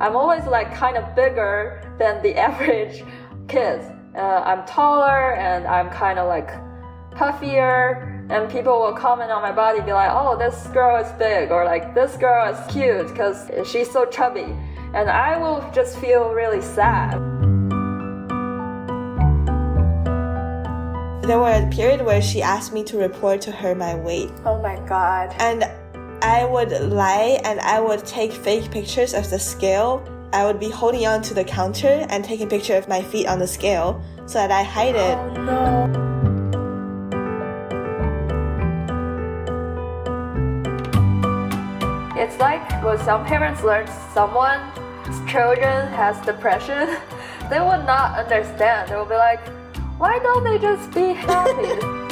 I'm always like kind of bigger than the average kids. Uh, I'm taller and I'm kind of like puffier and people will comment on my body be like oh this girl is big or like this girl is cute because she's so chubby. And i will just feel really sad. There were a period where she asked me to report to her my weight. Oh my god. And i would lie and i would take fake pictures of the scale i would be holding on to the counter and taking a picture of my feet on the scale so that i hide it oh, no. It's like when some parents learn someone's children has depression, they would not understand. They will be like, why don't they just be happy?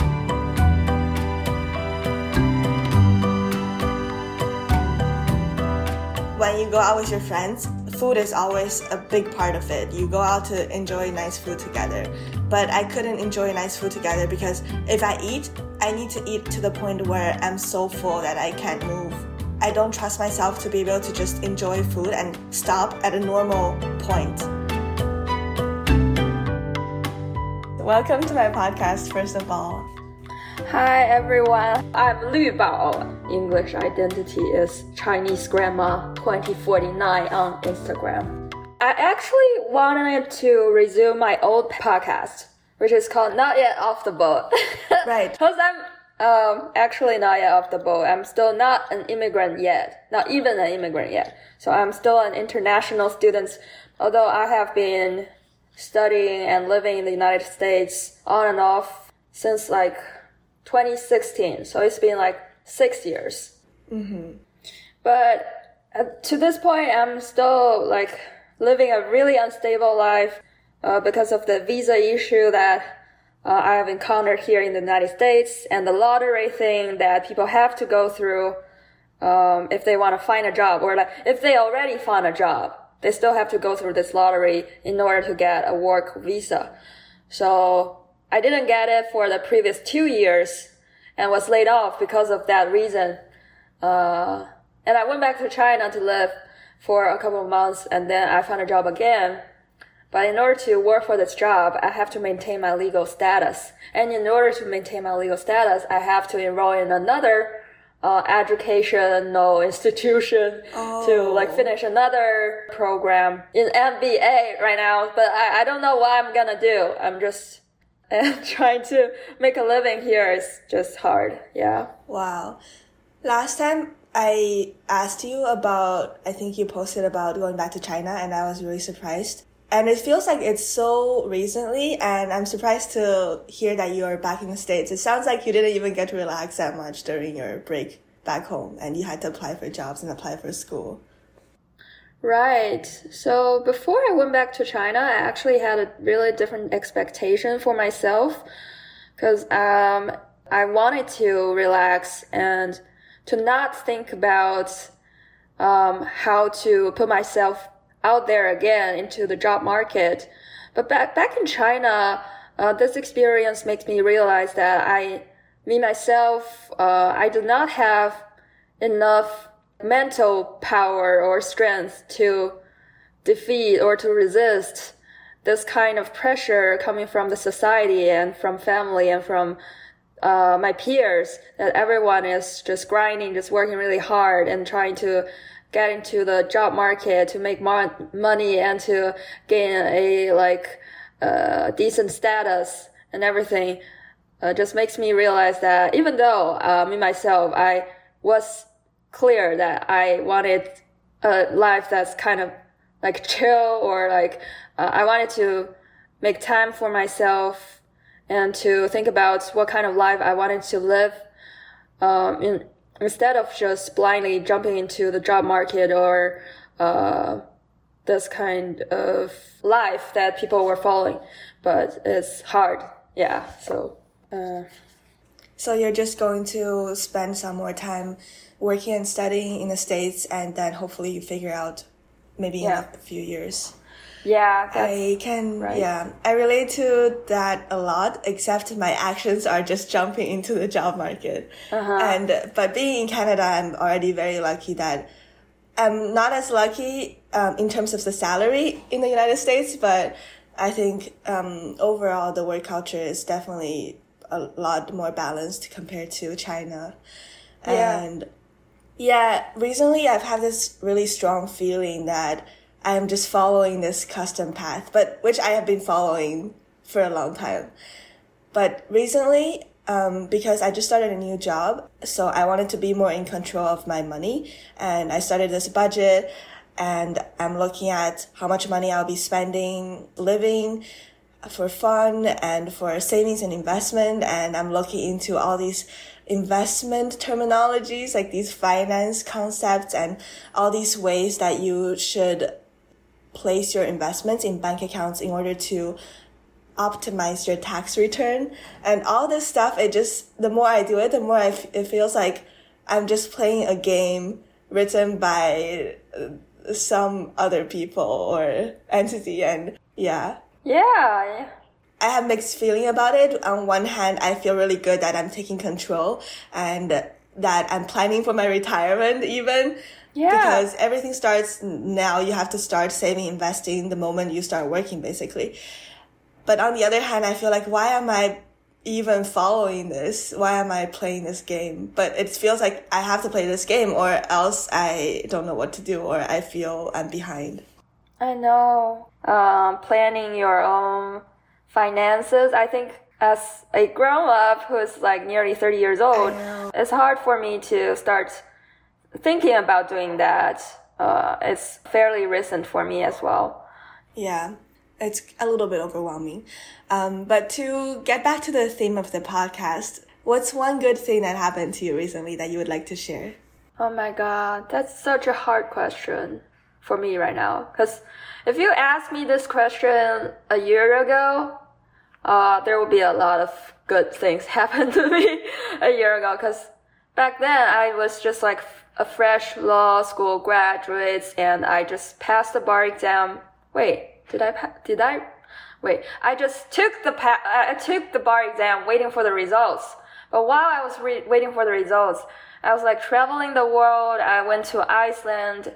when you go out with your friends, food is always a big part of it. You go out to enjoy nice food together. But I couldn't enjoy nice food together because if I eat, I need to eat to the point where I'm so full that I can't move. I don't trust myself to be able to just enjoy food and stop at a normal point. Welcome to my podcast, first of all. Hi everyone, I'm Lu Bao. English identity is Chinese Grandma 2049 on Instagram. I actually wanted to resume my old podcast, which is called Not Yet Off the Boat. right. Because I'm um, actually not yet off the boat. I'm still not an immigrant yet, not even an immigrant yet. So I'm still an international student, although I have been studying and living in the United States on and off since like 2016. So it's been like six years. Mm-hmm. But to this point, I'm still like living a really unstable life uh, because of the visa issue that uh, I have encountered here in the United States and the lottery thing that people have to go through um, if they want to find a job or like if they already found a job, they still have to go through this lottery in order to get a work visa. So I didn't get it for the previous two years and was laid off because of that reason. Uh, and I went back to China to live for a couple of months and then I found a job again but in order to work for this job, I have to maintain my legal status. And in order to maintain my legal status, I have to enroll in another uh, educational institution oh. to like finish another program in MBA right now. But I, I don't know what I'm gonna do. I'm just and trying to make a living here is just hard. Yeah. Wow. Last time I asked you about, I think you posted about going back to China and I was really surprised and it feels like it's so recently and i'm surprised to hear that you're back in the states it sounds like you didn't even get to relax that much during your break back home and you had to apply for jobs and apply for school right so before i went back to china i actually had a really different expectation for myself because um, i wanted to relax and to not think about um, how to put myself out there again into the job market. But back, back in China, uh, this experience makes me realize that I, me myself, uh, I do not have enough mental power or strength to defeat or to resist this kind of pressure coming from the society and from family and from uh, my peers that everyone is just grinding, just working really hard and trying to get into the job market to make money and to gain a like uh, decent status and everything uh, just makes me realize that even though uh, me myself I was clear that I wanted a life that's kind of like chill or like uh, I wanted to make time for myself and to think about what kind of life I wanted to live um, in instead of just blindly jumping into the job market or uh, this kind of life that people were following. But it's hard, yeah. So. Uh, so you're just going to spend some more time working and studying in the states, and then hopefully you figure out maybe yeah. in a few years. Yeah, I can. Right. Yeah, I relate to that a lot. Except my actions are just jumping into the job market. Uh-huh. And but being in Canada, I'm already very lucky that I'm not as lucky um, in terms of the salary in the United States, but I think um, overall the work culture is definitely a lot more balanced compared to China. Yeah. And yeah, recently I've had this really strong feeling that I'm just following this custom path, but which I have been following for a long time. But recently, um, because I just started a new job, so I wanted to be more in control of my money, and I started this budget, and I'm looking at how much money I'll be spending living for fun and for savings and investment, and I'm looking into all these investment terminologies, like these finance concepts and all these ways that you should place your investments in bank accounts in order to optimize your tax return and all this stuff it just the more i do it the more I f- it feels like i'm just playing a game written by uh, some other people or entity and yeah Yeah. I have mixed feeling about it. On one hand, I feel really good that I'm taking control and that I'm planning for my retirement even. Yeah. Because everything starts now. You have to start saving, investing the moment you start working, basically. But on the other hand, I feel like, why am I even following this? Why am I playing this game? But it feels like I have to play this game or else I don't know what to do or I feel I'm behind. I know. Um, planning your own finances. I think as a grown up who's like nearly 30 years old, it's hard for me to start thinking about doing that. Uh, it's fairly recent for me as well. Yeah, it's a little bit overwhelming. Um, but to get back to the theme of the podcast, what's one good thing that happened to you recently that you would like to share? Oh my god, that's such a hard question for me right now. Because if you asked me this question a year ago, uh, there will be a lot of good things happen to me a year ago. Because back then I was just like a fresh law school graduate, and I just passed the bar exam. Wait, did I? Pa- did I? Wait, I just took the pa- I took the bar exam, waiting for the results. But while I was re- waiting for the results, I was like traveling the world. I went to Iceland.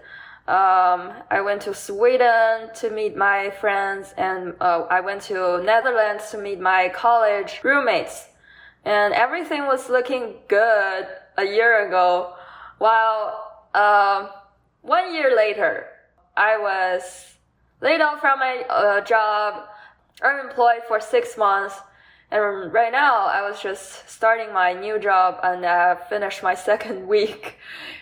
Um, I went to Sweden to meet my friends, and uh, I went to Netherlands to meet my college roommates. And everything was looking good a year ago. While um, one year later, I was laid off from my uh, job, unemployed for six months, and right now I was just starting my new job and I finished my second week,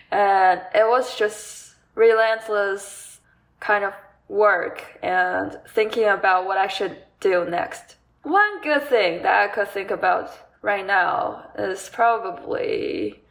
and it was just relentless kind of work and thinking about what I should do next. One good thing that I could think about right now is probably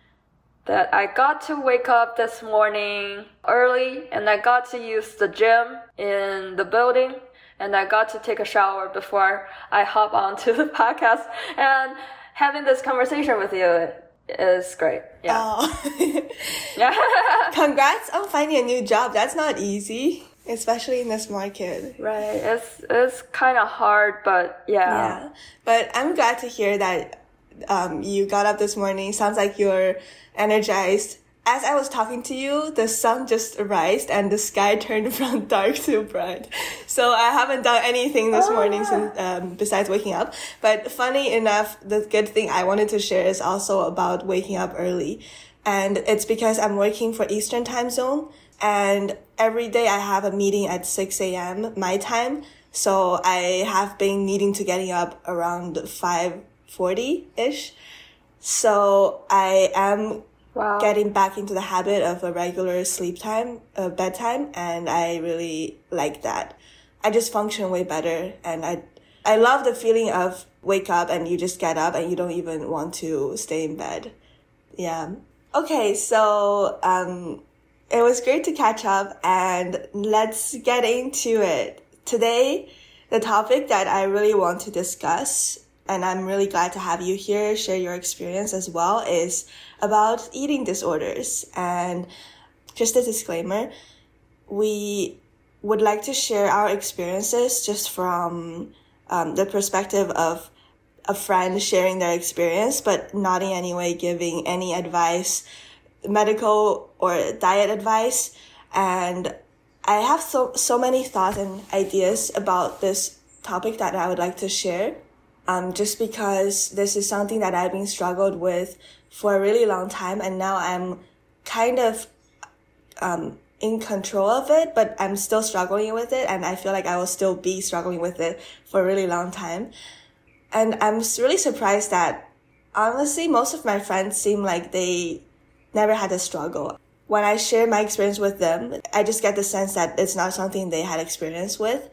that I got to wake up this morning early and I got to use the gym in the building and I got to take a shower before I hop onto the podcast and having this conversation with you is great. Yeah. Oh, Yeah. congrats on finding a new job. That's not easy, especially in this market. right. It's it's kind of hard, but yeah. Yeah, but I'm glad to hear that um, you got up this morning. Sounds like you're energized. As I was talking to you, the sun just rised and the sky turned from dark to bright. So I haven't done anything this Oh, morning since, um, besides waking up. But funny enough, the good thing I wanted to share is also about waking up early. And it's because I'm working for Eastern time zone and every day I have a meeting at 6 a.m. my time. So I have been needing to getting up around 5.40 ish. So I am Wow. getting back into the habit of a regular sleep time, uh, bedtime, and I really like that. I just function way better, and I I love the feeling of wake up and you just get up and you don't even want to stay in bed. Yeah. Okay, so um, it was great to catch up, and let's get into it. Today, the topic that I really want to discuss, and I'm really glad to have you here share your experience as well, is about eating disorders. And just a disclaimer, we would like to share our experiences just from um, the perspective of a friend sharing their experience, but not in any way giving any advice, medical or diet advice. And I have so, so many thoughts and ideas about this topic that I would like to share. Um, just because this is something that I've been struggled with for a really long time. And now I'm kind of, um, in control of it, but I'm still struggling with it. And I feel like I will still be struggling with it for a really long time. And I'm really surprised that honestly, most of my friends seem like they never had a struggle. When I share my experience with them, I just get the sense that it's not something they had experience with.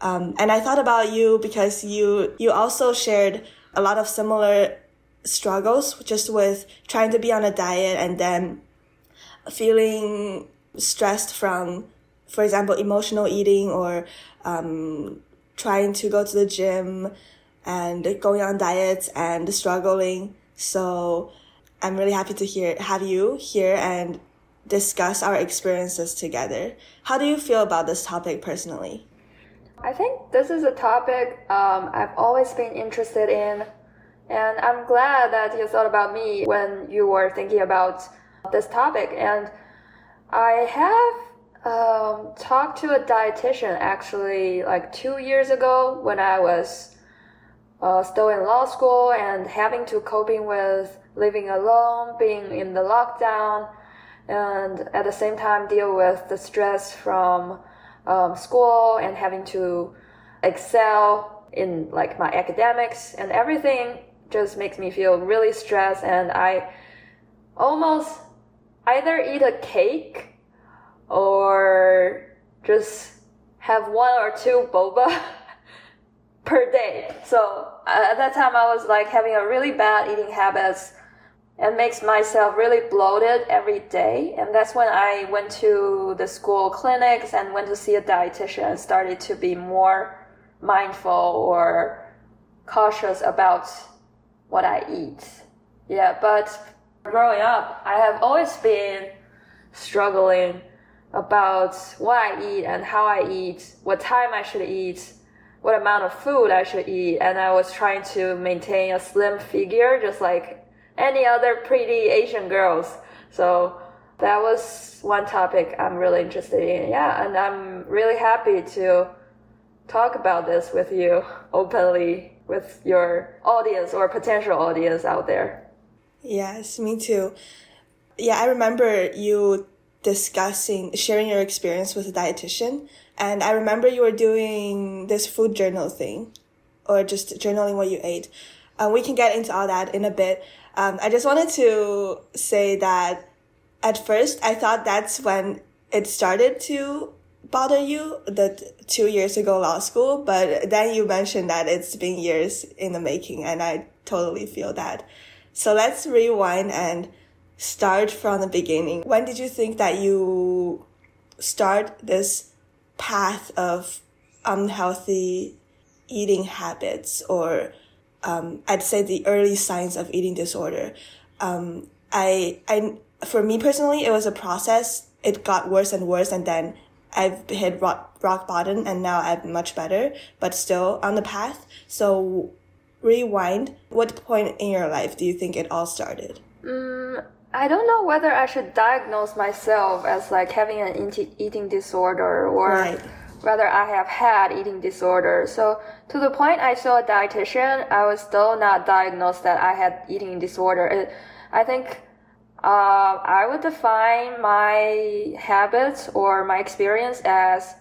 Um, and I thought about you because you, you also shared a lot of similar struggles just with trying to be on a diet and then feeling stressed from, for example, emotional eating or, um, trying to go to the gym and going on diets and struggling. So I'm really happy to hear, have you here and discuss our experiences together. How do you feel about this topic personally? I think this is a topic um, I've always been interested in, and I'm glad that you thought about me when you were thinking about this topic. And I have um, talked to a dietitian actually like two years ago when I was uh, still in law school and having to coping with living alone, being in the lockdown, and at the same time deal with the stress from um, school and having to excel in like my academics and everything just makes me feel really stressed and I almost either eat a cake or just have one or two boba per day. So uh, at that time I was like having a really bad eating habits and makes myself really bloated every day. And that's when I went to the school clinics and went to see a dietitian and started to be more mindful or cautious about what I eat. Yeah, but growing up, I have always been struggling about what I eat and how I eat, what time I should eat, what amount of food I should eat. And I was trying to maintain a slim figure, just like any other pretty Asian girls. So that was one topic I'm really interested in. Yeah, and I'm really happy to talk about this with you openly with your audience or potential audience out there. Yes, me too. Yeah, I remember you discussing, sharing your experience with a dietitian. And I remember you were doing this food journal thing or just journaling what you ate. Um, we can get into all that in a bit. Um, I just wanted to say that at first I thought that's when it started to bother you, the two years ago law school, but then you mentioned that it's been years in the making and I totally feel that. So let's rewind and start from the beginning. When did you think that you start this path of unhealthy eating habits or um, I'd say the early signs of eating disorder. Um, I, I, for me personally, it was a process. It got worse and worse, and then I've hit rock, rock bottom, and now I'm much better, but still on the path. So, rewind. What point in your life do you think it all started? Mm, I don't know whether I should diagnose myself as like having an eating disorder or. Right whether I have had eating disorder. So to the point I saw a dietitian, I was still not diagnosed that I had eating disorder. It, I think uh, I would define my habits or my experience as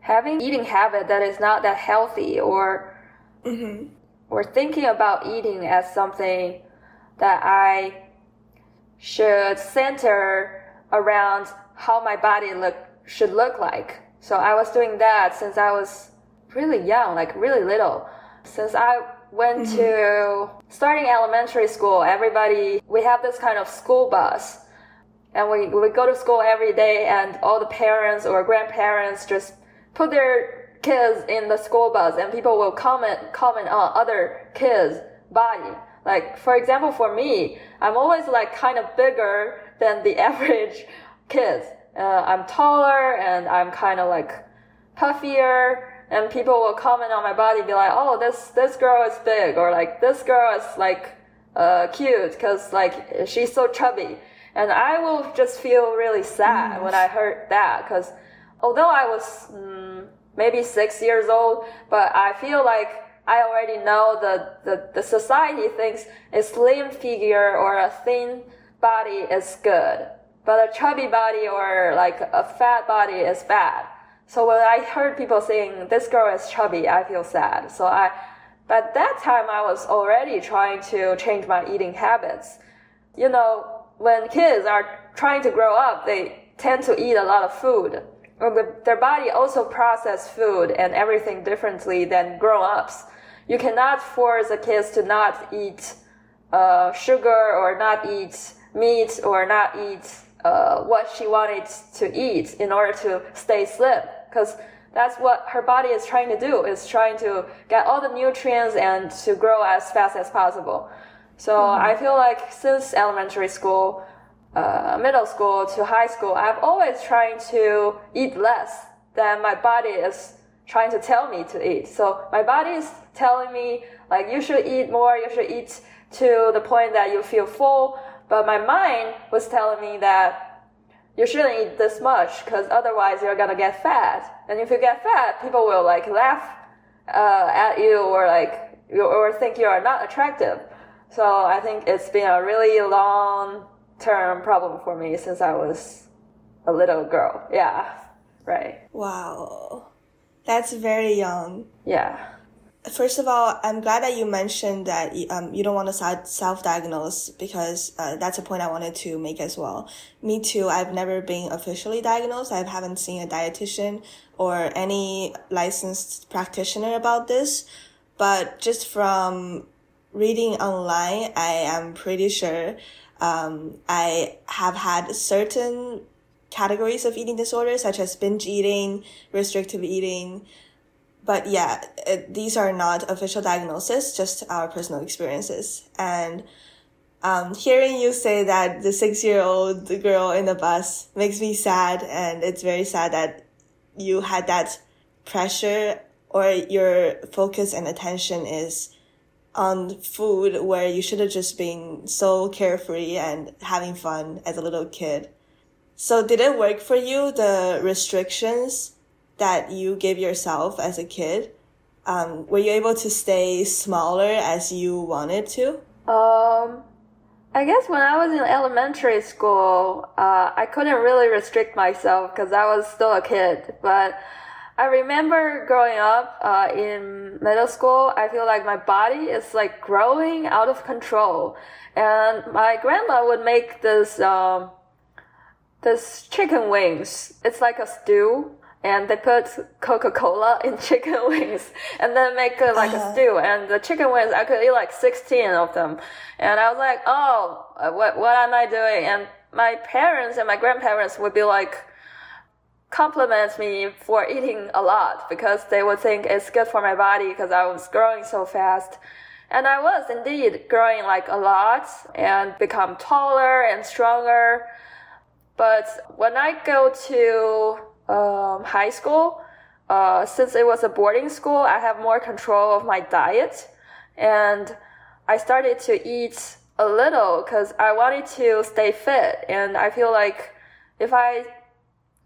having eating habit that is not that healthy or mm-hmm. or thinking about eating as something that I should center around how my body look should look like so I was doing that since I was really young, like really little. Since I went mm-hmm. to starting elementary school, everybody, we have this kind of school bus. And we, we go to school every day and all the parents or grandparents just put their kids in the school bus and people will comment, comment on other kids' body. Like, for example, for me, I'm always like kind of bigger than the average kids uh, I'm taller and I'm kind of like puffier and people will comment on my body be like oh this this girl is big or like this girl is like uh, cute because like she's so chubby And I will just feel really sad mm. when I heard that because although I was mm, maybe six years old, but I feel like I already know the, the, the society thinks a slim figure or a thin body is good, but a chubby body or like a fat body is bad. So when I heard people saying this girl is chubby, I feel sad. So I, but that time I was already trying to change my eating habits. You know, when kids are trying to grow up, they tend to eat a lot of food. Their body also process food and everything differently than grown-ups. You cannot force the kids to not eat uh, sugar or not eat meat or not eat uh, what she wanted to eat in order to stay slim. Because that's what her body is trying to do, is trying to get all the nutrients and to grow as fast as possible. So mm-hmm. I feel like since elementary school, uh, middle school to high school, I've always trying to eat less than my body is trying to tell me to eat. So my body is telling me like you should eat more, you should eat to the point that you feel full. But my mind was telling me that you shouldn't eat this much because otherwise you're gonna get fat. And if you get fat, people will like laugh uh, at you or like or think you are not attractive. So I think it's been a really long term problem for me since I was a little girl. Yeah. Right. Wow. That's very young. Yeah. First of all, I'm glad that you mentioned that um, you don't want to self-diagnose because uh, that's a point I wanted to make as well. Me too. I've never been officially diagnosed. I haven't seen a dietitian or any licensed practitioner about this. But just from reading online, I am pretty sure um, I have had certain categories of eating disorders, such as binge eating, restrictive eating. But yeah, it, these are not official diagnoses, just our personal experiences. And um, hearing you say that the six year old girl in the bus makes me sad, and it's very sad that you had that pressure or your focus and attention is on food where you should have just been so carefree and having fun as a little kid. So did it work for you, the restrictions that you give yourself as a kid? Um, were you able to stay smaller as you wanted to? Um, I guess when I was in elementary school, uh, I couldn't really restrict myself because I was still a kid. But I remember growing up uh, in middle school, I feel like my body is like growing out of control. And my grandma would make this, um, this chicken wings. It's like a stew. And they put Coca-Cola in chicken wings and then make it like uh-huh. a stew. And the chicken wings, I could eat like 16 of them. And I was like, oh, what, what am I doing? And my parents and my grandparents would be like, compliment me for eating a lot because they would think it's good for my body because I was growing so fast. And I was indeed growing like a lot and become taller and stronger. But when I go to um, high school, uh, since it was a boarding school, I have more control of my diet. And I started to eat a little because I wanted to stay fit. And I feel like if I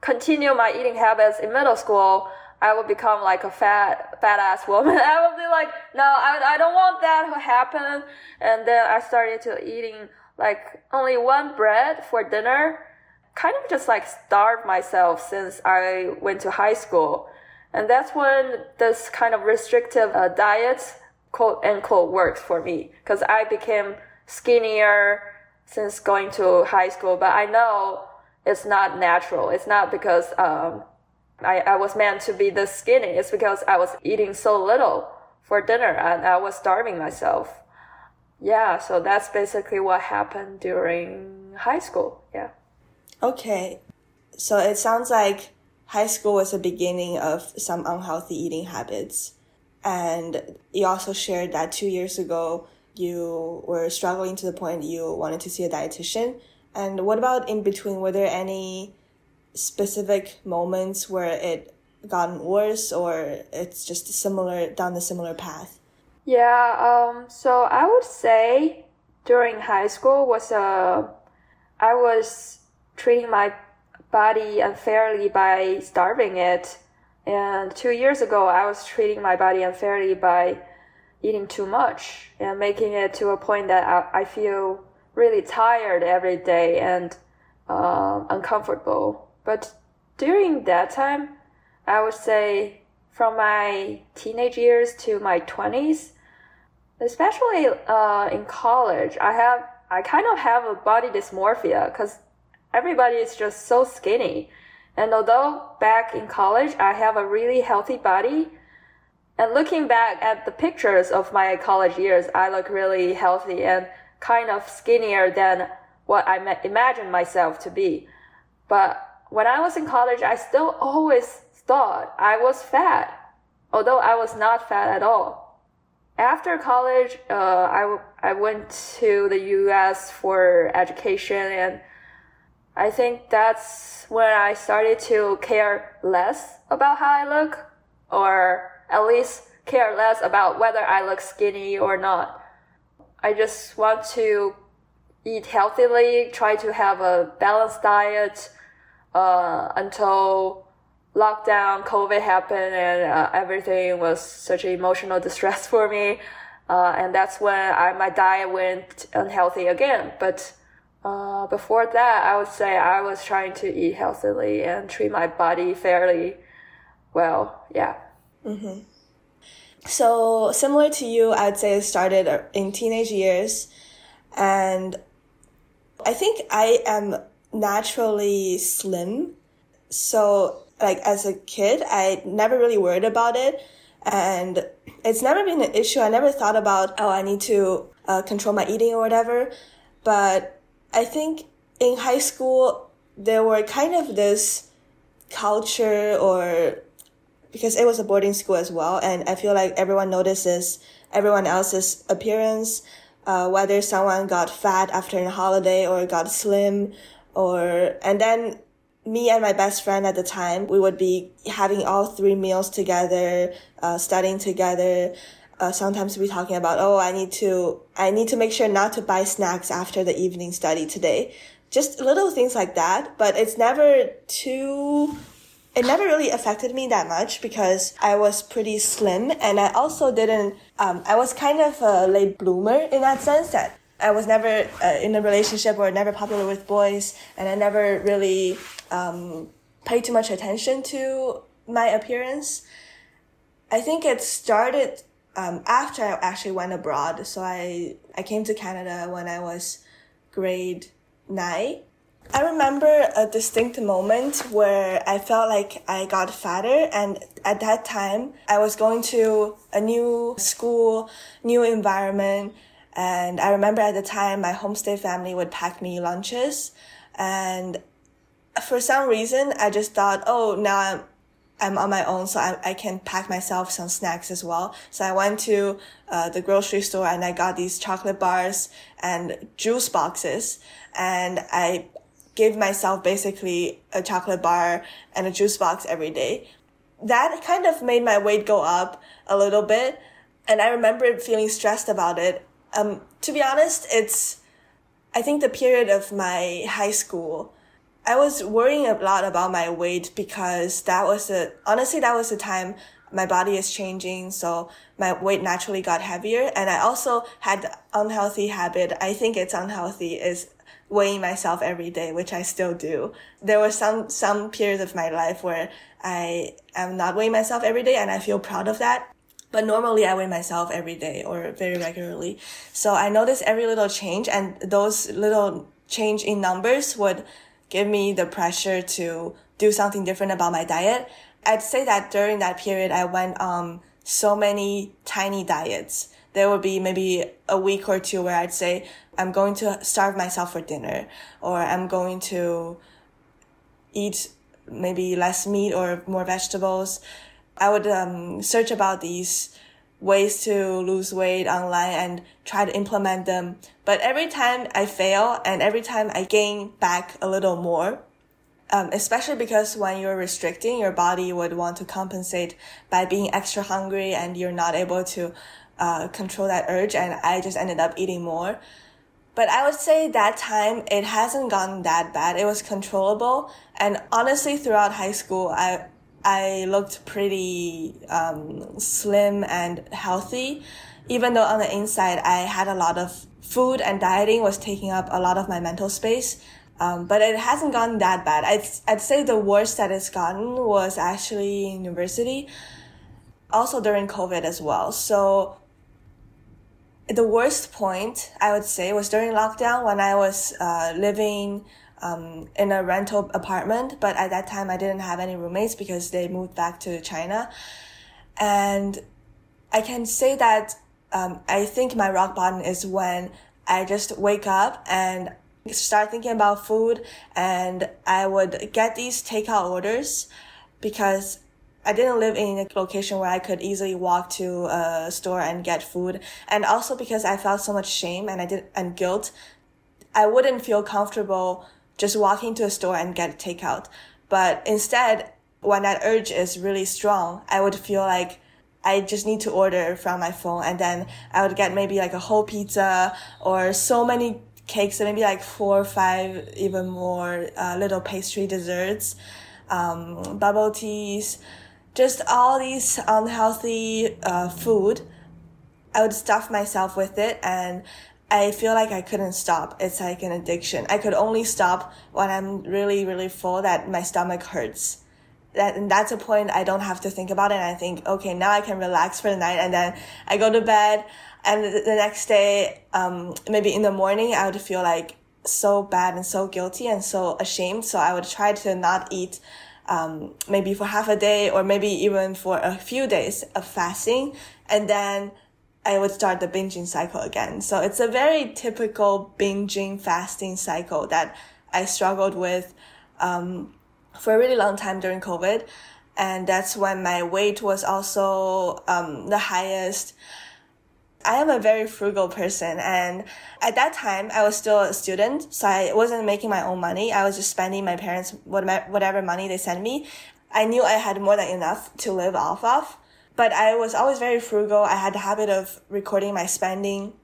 continue my eating habits in middle school, I would become like a fat, fat ass woman. I would be like, no, I, I don't want that to happen. And then I started to eating like only one bread for dinner, kind of just like starve myself since I went to high school. And that's when this kind of restrictive uh, diet, quote unquote, works for me because I became skinnier since going to high school. But I know it's not natural. It's not because um, I, I was meant to be this skinny. It's because I was eating so little for dinner and I was starving myself. Yeah, so that's basically what happened during high school. Yeah. Okay. So it sounds like high school was the beginning of some unhealthy eating habits. And you also shared that two years ago you were struggling to the point you wanted to see a dietitian. And what about in between? Were there any specific moments where it gotten worse or it's just similar down the similar path? Yeah, um, so I would say during high school was a I was treating my body unfairly by starving it. And two years ago, I was treating my body unfairly by eating too much and making it to a point that I, I feel really tired every day and uh, uncomfortable. But during that time, I would say from my teenage years to my 20s, especially uh, in college, I have I kind of have a body dysmorphia because everybody is just so skinny. And although back in college I have a really healthy body, and looking back at the pictures of my college years, I look really healthy and kind of skinnier than what I imagined myself to be. But when I was in college, I still always thought I was fat, although I was not fat at all. After college, uh, I, I went to the US for education and I think that's when I started to care less about how I look, or at least care less about whether I look skinny or not. I just want to eat healthily, try to have a balanced diet uh, until lockdown, COVID happened, and uh, everything was such emotional distress for me. Uh, and that's when I, my diet went unhealthy again. But uh, before that, I would say I was trying to eat healthily and treat my body fairly well. Yeah. Mm-hmm. So similar to you, I'd say it started in teenage years, and I think I am naturally slim. So like as a kid, I never really worried about it, and it's never been an issue. I never thought about oh I need to uh, control my eating or whatever, but I think in high school, there were kind of this culture or because it was a boarding school as well. And I feel like everyone notices everyone else's appearance, uh, whether someone got fat after a holiday or got slim or, and then me and my best friend at the time, we would be having all three meals together, uh, studying together uh, sometimes we talking about, oh, I need to, I need to make sure not to buy snacks after the evening study today. Just little things like that, but it's never too, it never really affected me that much because I was pretty slim and I also didn't, um, I was kind of a late bloomer in that sense that I was never uh, in a relationship or never popular with boys and I never really, um, paid too much attention to my appearance. I think it started um, after I actually went abroad. So I, I came to Canada when I was grade nine. I remember a distinct moment where I felt like I got fatter and at that time I was going to a new school, new environment. And I remember at the time my homestay family would pack me lunches and for some reason I just thought, oh, now I'm, I'm on my own, so I, I can pack myself some snacks as well. So I went to uh, the grocery store and I got these chocolate bars and juice boxes, and I gave myself basically a chocolate bar and a juice box every day. That kind of made my weight go up a little bit, and I remember feeling stressed about it. Um, to be honest, it's I think the period of my high school I was worrying a lot about my weight because that was the, honestly, that was the time my body is changing. So my weight naturally got heavier. And I also had unhealthy habit. I think it's unhealthy is weighing myself every day, which I still do. There were some, some periods of my life where I am not weighing myself every day and I feel proud of that. But normally I weigh myself every day or very regularly. So I notice every little change and those little change in numbers would give me the pressure to do something different about my diet. I'd say that during that period, I went on so many tiny diets. There would be maybe a week or two where I'd say, I'm going to starve myself for dinner, or I'm going to eat maybe less meat or more vegetables. I would um, search about these ways to lose weight online and try to implement them. But every time I fail and every time I gain back a little more, um, especially because when you're restricting, your body would want to compensate by being extra hungry and you're not able to uh, control that urge. And I just ended up eating more. But I would say that time it hasn't gotten that bad. It was controllable. And honestly, throughout high school, I, I looked pretty, um, slim and healthy. Even though on the inside, I had a lot of food and dieting was taking up a lot of my mental space. Um, but it hasn't gotten that bad. I'd, I'd say the worst that it's gotten was actually university, also during COVID as well. So the worst point I would say was during lockdown when I was uh, living um, in a rental apartment, but at that time I didn't have any roommates because they moved back to China. And I can say that um, I think my rock bottom is when I just wake up and start thinking about food and I would get these takeout orders because I didn't live in a location where I could easily walk to a store and get food. And also because I felt so much shame and I did, and guilt, I wouldn't feel comfortable just walk into a store and get takeout. But instead, when that urge is really strong, I would feel like I just need to order from my phone and then I would get maybe like a whole pizza or so many cakes, and maybe like four or five, even more uh, little pastry desserts, um, bubble teas, just all these unhealthy uh, food. I would stuff myself with it and I feel like I couldn't stop. It's like an addiction. I could only stop when I'm really, really full that my stomach hurts. That, and that's a point I don't have to think about it. And I think, okay, now I can relax for the night. And then I go to bed and the, the next day, um, maybe in the morning, I would feel like so bad and so guilty and so ashamed. So I would try to not eat, um, maybe for half a day or maybe even for a few days of fasting. And then I would start the binging cycle again. So it's a very typical binging fasting cycle that I struggled with, um, for a really long time during COVID. And that's when my weight was also, um, the highest. I am a very frugal person and at that time I was still a student, so I wasn't making my own money. I was just spending my parents whatever money they sent me. I knew I had more than enough to live off of, but I was always very frugal. I had the habit of recording my spending.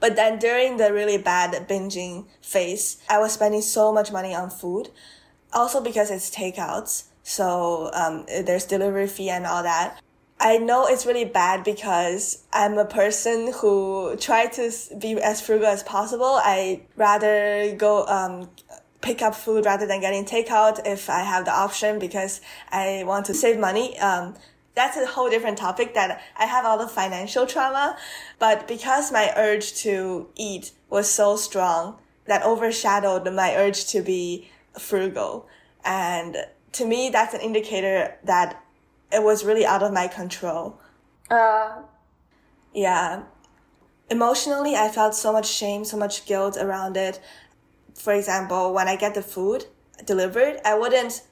But then during the really bad binging phase, I was spending so much money on food. Also because it's takeouts. So, um, there's delivery fee and all that. I know it's really bad because I'm a person who try to be as frugal as possible. I rather go um, pick up food rather than getting takeout if I have the option because I want to save money. Um, that's a whole different topic that I have all the financial trauma, but because my urge to eat was so strong that overshadowed my urge to be frugal. And to me, that's an indicator that it was really out of my control. Uh, yeah. Emotionally, I felt so much shame, so much guilt around it. For example, when I get the food delivered, I wouldn't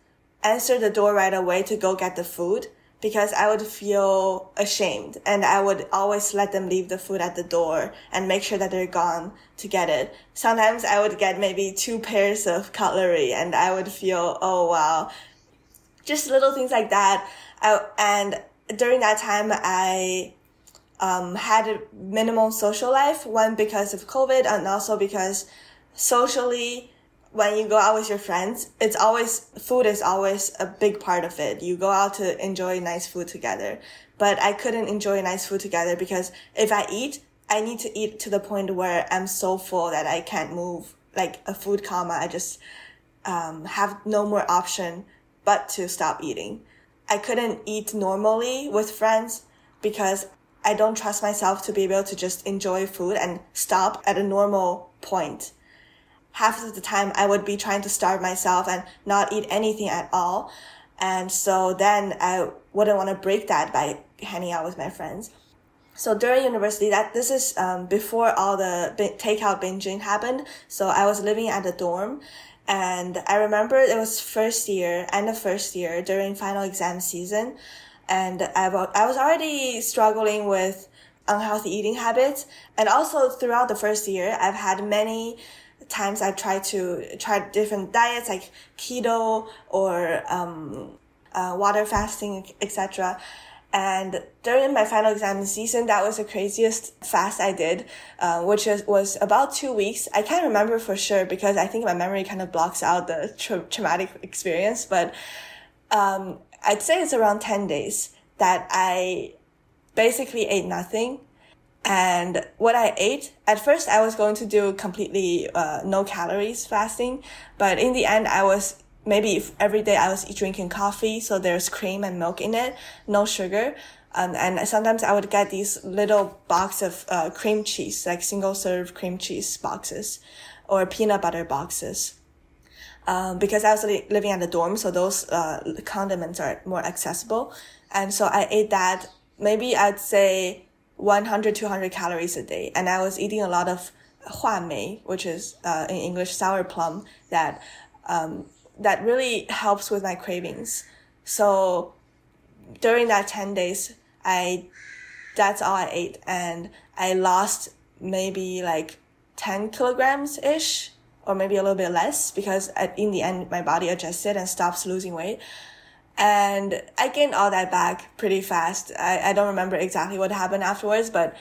answer the door right away to go get the food because I would feel ashamed and I would always let them leave the food at the door and make sure that they're gone to get it. Sometimes I would get maybe two pairs of cutlery and I would feel, oh wow, just little things like that. I, and during that time, I um, had a minimal social life. One because of COVID, and also because socially, when you go out with your friends, it's always food is always a big part of it. You go out to enjoy nice food together. But I couldn't enjoy nice food together because if I eat, I need to eat to the point where I'm so full that I can't move. Like a food coma, I just um, have no more option but to stop eating. I couldn't eat normally with friends because I don't trust myself to be able to just enjoy food and stop at a normal point. Half of the time I would be trying to starve myself and not eat anything at all. And so then I wouldn't want to break that by hanging out with my friends. So during university, that this is um, before all the takeout binging happened. So I was living at a dorm, and I remember it was first year, end of first year during final exam season. And I, I was already struggling with unhealthy eating habits. And also throughout the first year, I've had many times I've tried to try different diets like keto or, um, uh, water fasting, etc. And during my final exam season, that was the craziest fast I did, uh, which is, was about two weeks. I can't remember for sure because I think my memory kind of blocks out the tra- traumatic experience, but um, I'd say it's around 10 days that I basically ate nothing. And what I ate, at first I was going to do completely uh, no calories fasting, but in the end I was maybe every day I was drinking coffee, so there's cream and milk in it, no sugar. Um, and sometimes I would get these little box of uh, cream cheese, like single serve cream cheese boxes, or peanut butter boxes. Um, because I was li- living at the dorm, so those uh, condiments are more accessible, and so I ate that maybe I'd say 100, 200 calories a day. And I was eating a lot of huamei, which is uh, in English sour plum, that um, that really helps with my cravings. So during that 10 days, I that's all I ate, and I lost maybe like 10 kilograms ish, or maybe a little bit less, because at, in the end my body adjusted and stops losing weight and I gained all that back pretty fast. I, I don't remember exactly what happened afterwards, but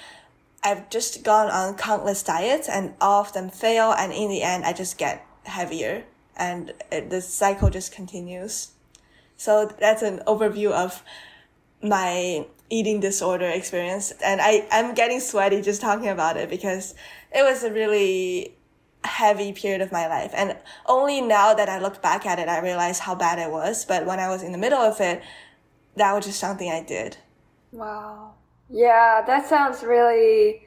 I've just gone on countless diets and all of them fail. And in the end, I just get heavier and it, the cycle just continues. So that's an overview of my eating disorder experience. And I, I'm getting sweaty just talking about it because it was a really heavy period of my life. And only now that I look back at it, I realize how bad it was. But when I was in the middle of it, that was just something I did. Wow. Yeah, that sounds really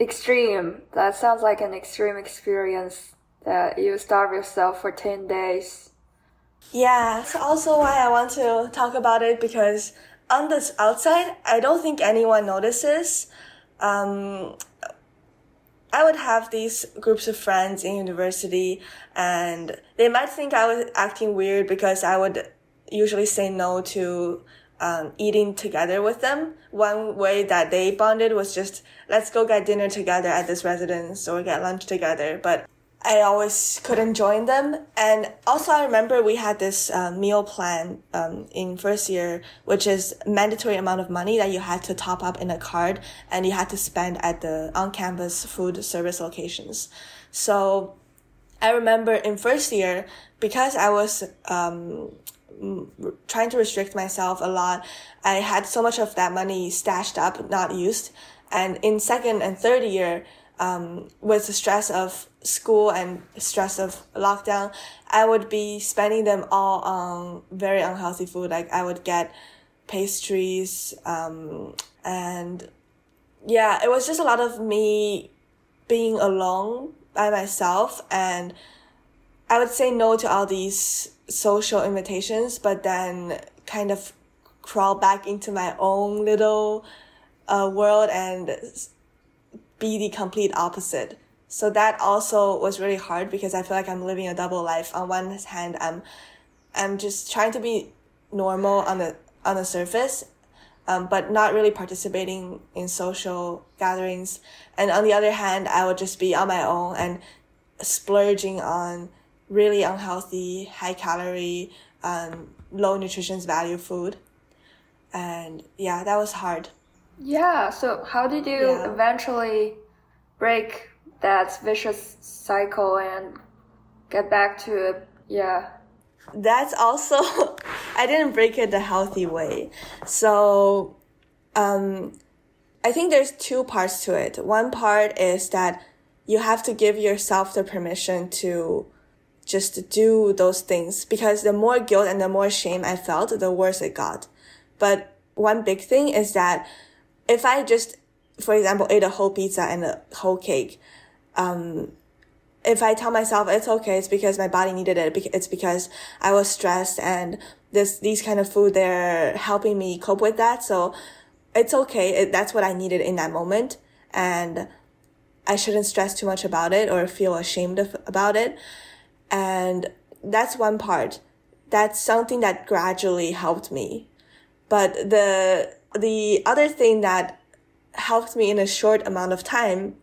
extreme. That sounds like an extreme experience that you starve yourself for 10 days. Yeah, it's also why I want to talk about it because on the outside, I don't think anyone notices. Um, I would have these groups of friends in university and they might think I was acting weird because I would usually say no to um, eating together with them. One way that they bonded was just, let's go get dinner together at this residence or get lunch together. But I always couldn't join them. And also, I remember we had this uh, meal plan um, in first year, which is mandatory amount of money that you had to top up in a card, and you had to spend at the on-campus food service locations. So, I remember in first year because I was um, trying to restrict myself a lot. I had so much of that money stashed up, not used. And in second and third year, um, with the stress of school and stress of lockdown, I would be spending them all on very unhealthy food. Like I would get pastries, um, and yeah, it was just a lot of me being alone by myself and I would say no to all these social invitations, but then kind of crawl back into my own little uh, world and be the complete opposite. So that also was really hard because I feel like I'm living a double life. On one hand, I'm, I'm just trying to be normal on the, on the surface, um, but not really participating in social gatherings. And on the other hand, I would just be on my own and splurging on really unhealthy, high calorie, um, low nutrition value food. And yeah, that was hard. Yeah. So how did you yeah. eventually break that vicious cycle and get back to it? Yeah. That's also, I didn't break it the healthy way. So, um, I think there's two parts to it. One part is that you have to give yourself the permission to just do those things because the more guilt and the more shame I felt, the worse it got. But one big thing is that if I just, for example, ate a whole pizza and a whole cake, um, if I tell myself it's okay, it's because my body needed it. It's because I was stressed and this, these kind of food, they're helping me cope with that. So it's okay. It, that's what I needed in that moment. And I shouldn't stress too much about it or feel ashamed of, about it. And that's one part. That's something that gradually helped me. But the, the other thing that helped me in a short amount of time,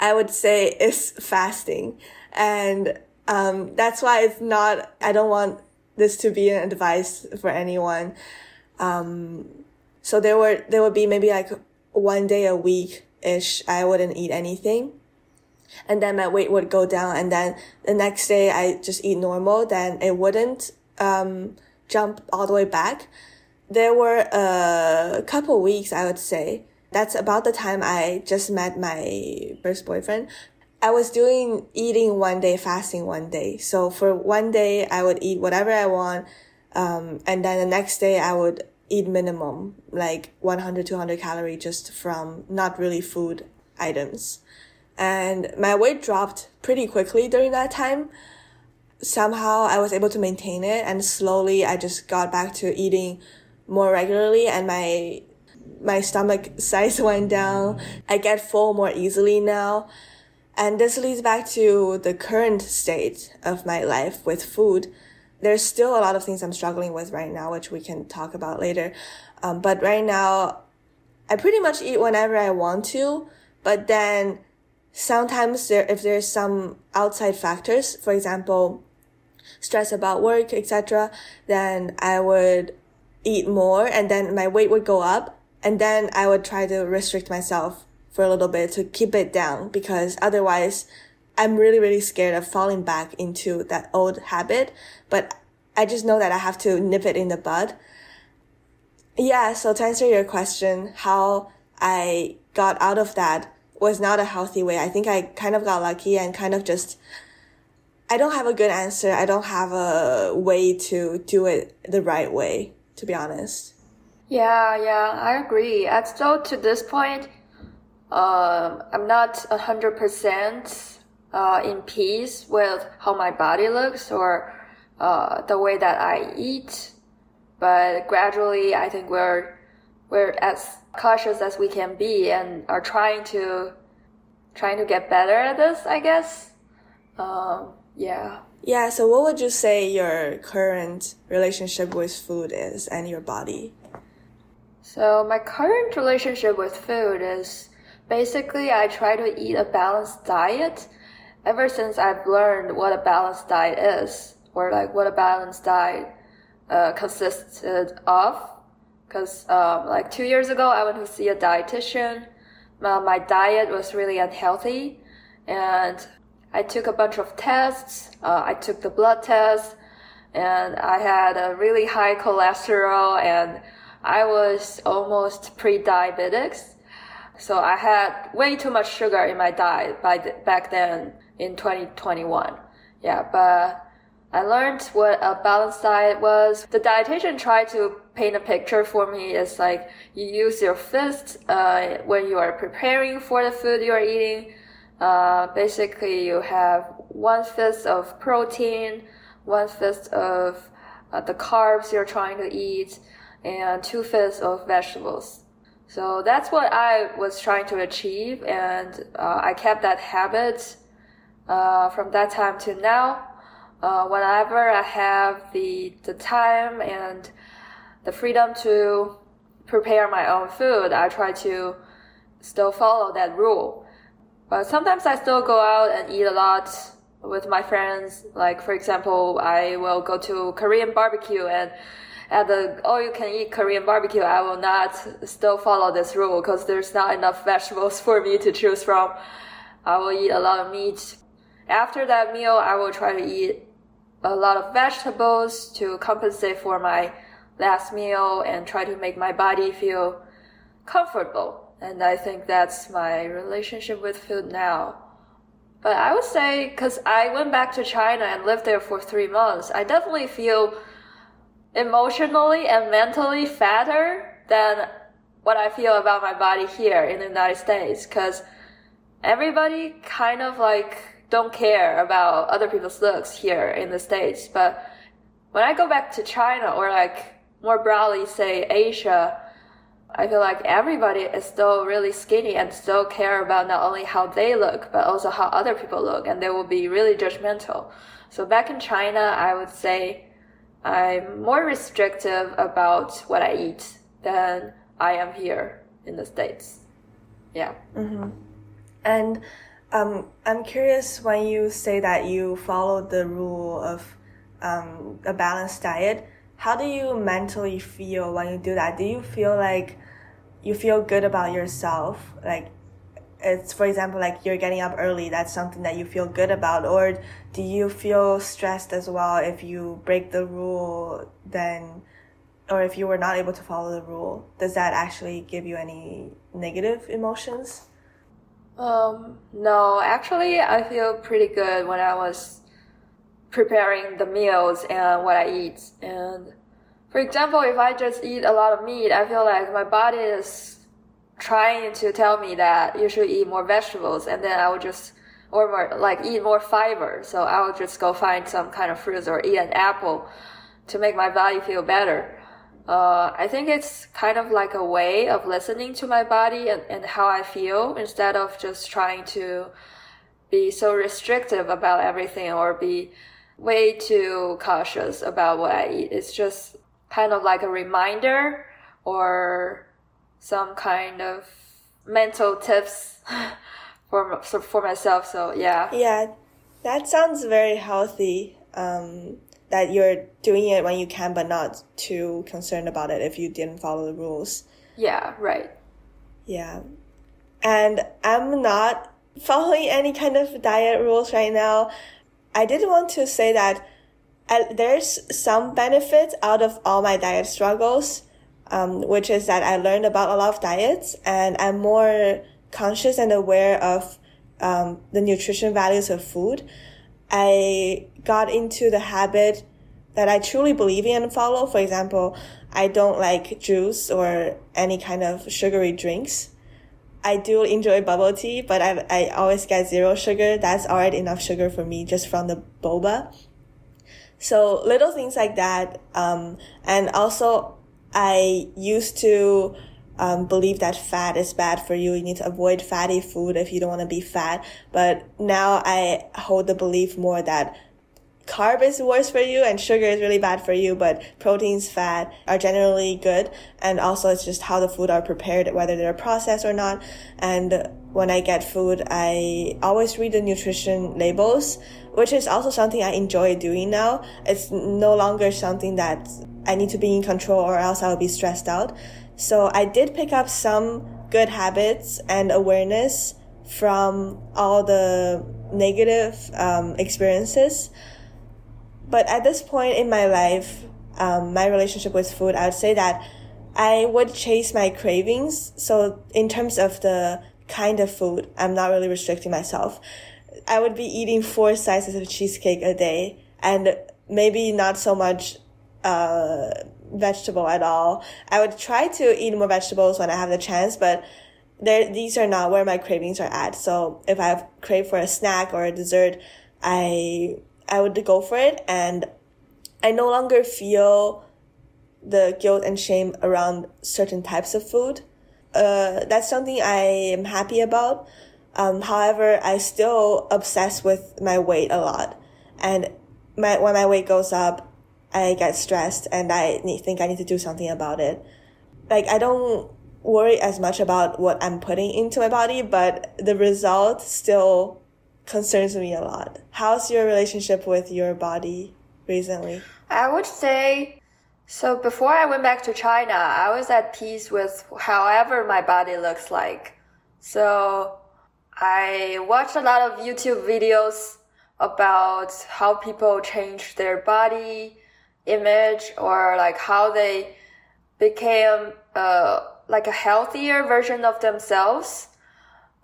I would say is fasting. And, um, that's why it's not, I don't want this to be an advice for anyone. Um, So there were, there would be maybe like one day a week ish, I wouldn't eat anything. And then my weight would go down. And then the next day I just eat normal. Then it wouldn't, um, jump all the way back. There were a couple weeks, I would say. That's about the time I just met my first boyfriend. I was doing eating one day, fasting one day. So for one day, I would eat whatever I want. Um, and then the next day I would eat minimum, like 100, 200 calorie just from not really food items. And my weight dropped pretty quickly during that time. Somehow I was able to maintain it and slowly I just got back to eating more regularly and my my stomach size went down. I get full more easily now. And this leads back to the current state of my life with food. There's still a lot of things I'm struggling with right now, which we can talk about later. Um, but right now, I pretty much eat whenever I want to, but then sometimes there, if there's some outside factors, for example, stress about work, etc., then I would eat more and then my weight would go up and then I would try to restrict myself for a little bit to keep it down because otherwise I'm really, really scared of falling back into that old habit. But I just know that I have to nip it in the bud. Yeah. So to answer your question, how I got out of that was not a healthy way. I think I kind of got lucky and kind of just, I don't have a good answer. I don't have a way to do it the right way, to be honest. Yeah, yeah, I agree. And so to this point, uh, I'm not a hundred percent uh, in peace with how my body looks or uh, the way that I eat. But gradually, I think we're we're as cautious as we can be and are trying to trying to get better at this. I guess. Um, yeah. Yeah. So, what would you say your current relationship with food is and your body? So, my current relationship with food is Basically, I try to eat a balanced diet ever since I've learned what a balanced diet is, or like what a balanced diet uh, consisted of. Because um, like two years ago, I went to see a dietitian. Uh, my diet was really unhealthy, and I took a bunch of tests. Uh, I took the blood test, and I had a really high cholesterol, and I was almost pre-diabetic. So I had way too much sugar in my diet by the, back then in 2021. Yeah, but I learned what a balanced diet was. The dietitian tried to paint a picture for me. It's like you use your fist uh, when you are preparing for the food you are eating. Uh, basically, you have one fist of protein, one fist of uh, the carbs you're trying to eat, and two fists of vegetables. So that's what I was trying to achieve, and uh, I kept that habit uh, from that time to now. Uh, whenever I have the the time and the freedom to prepare my own food, I try to still follow that rule. But sometimes I still go out and eat a lot with my friends. Like for example, I will go to Korean barbecue and at the all you can eat Korean barbecue, I will not still follow this rule because there's not enough vegetables for me to choose from. I will eat a lot of meat. After that meal, I will try to eat a lot of vegetables to compensate for my last meal and try to make my body feel comfortable. And I think that's my relationship with food now. But I would say, cause I went back to China and lived there for three months, I definitely feel emotionally and mentally fatter than what I feel about my body here in the United States because everybody kind of like don't care about other people's looks here in the States. But when I go back to China or like more broadly say Asia, I feel like everybody is still really skinny and still care about not only how they look, but also how other people look and they will be really judgmental. So back in China, I would say I'm more restrictive about what I eat than I am here in the States. Yeah. Mm-hmm. And um, I'm curious when you say that you follow the rule of um, a balanced diet, how do you mentally feel when you do that? Do you feel like you feel good about yourself? Like it's for example like you're getting up early that's something that you feel good about or do you feel stressed as well if you break the rule then or if you were not able to follow the rule does that actually give you any negative emotions um no actually i feel pretty good when i was preparing the meals and what I eat. And for example, if I just eat a lot of meat, I feel like my body is trying to tell me that you should eat more vegetables and then I would just or more like eat more fiber. So I would just go find some kind of fruits or eat an apple to make my body feel better. Uh, I think it's kind of like a way of listening to my body and, and how I feel instead of just trying to be so restrictive about everything or be way too cautious about what I eat. It's just kind of like a reminder or some kind of mental tips for for myself. So yeah. Yeah, that sounds very healthy. Um, that you're doing it when you can, but not too concerned about it if you didn't follow the rules. Yeah. Right. Yeah, and I'm not following any kind of diet rules right now. I did want to say that I, uh, there's some benefit out of all my diet struggles, um, which is that I learned about a lot of diets and I'm more conscious and aware of um, the nutrition values of food. I got into the habit that I truly believe in and follow. For example, I don't like juice or any kind of sugary drinks. I do enjoy bubble tea, but I, I always get zero sugar. That's already enough sugar for me just from the boba. So little things like that. Um, and also I used to, um, believe that fat is bad for you. You need to avoid fatty food if you don't want to be fat. But now I hold the belief more that carb is worse for you and sugar is really bad for you, but proteins, fat are generally good. And also it's just how the food are prepared, whether they're processed or not. And when I get food, I always read the nutrition labels, which is also something I enjoy doing now. It's no longer something that I need to be in control or else I'll be stressed out. So I did pick up some good habits and awareness from all the negative um, experiences but at this point in my life, um, my relationship with food, I would say that I would chase my cravings. So in terms of the kind of food, I'm not really restricting myself. I would be eating four slices of cheesecake a day and maybe not so much, uh, vegetable at all. I would try to eat more vegetables when I have the chance, but there, these are not where my cravings are at. So if I have crave for a snack or a dessert, I I would go for it and I no longer feel the guilt and shame around certain types of food. Uh, that's something I am happy about. Um, however, I still obsess with my weight a lot. And my, when my weight goes up, I get stressed and I need, think I need to do something about it. Like, I don't worry as much about what I'm putting into my body, but the result still concerns me a lot. How's your relationship with your body recently? I would say so before I went back to China, I was at peace with however my body looks like. So I watched a lot of YouTube videos about how people change their body image or like how they became uh, like a healthier version of themselves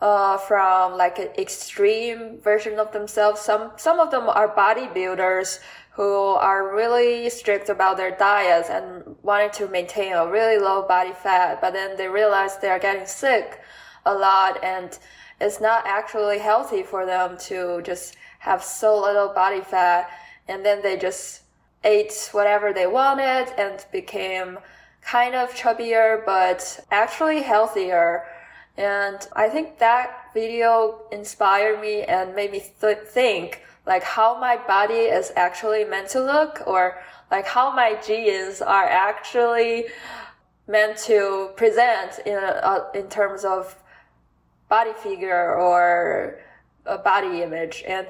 uh, from like an extreme version of themselves. Some some of them are bodybuilders who are really strict about their diets and wanted to maintain a really low body fat, but then they realize they are getting sick a lot and it's not actually healthy for them to just have so little body fat and then they just ate whatever they wanted and became kind of chubbier but actually healthier. And I think that video inspired me and made me th- think like how my body is actually meant to look or like how my genes are actually meant to present in, a, in terms of body figure or a body image. And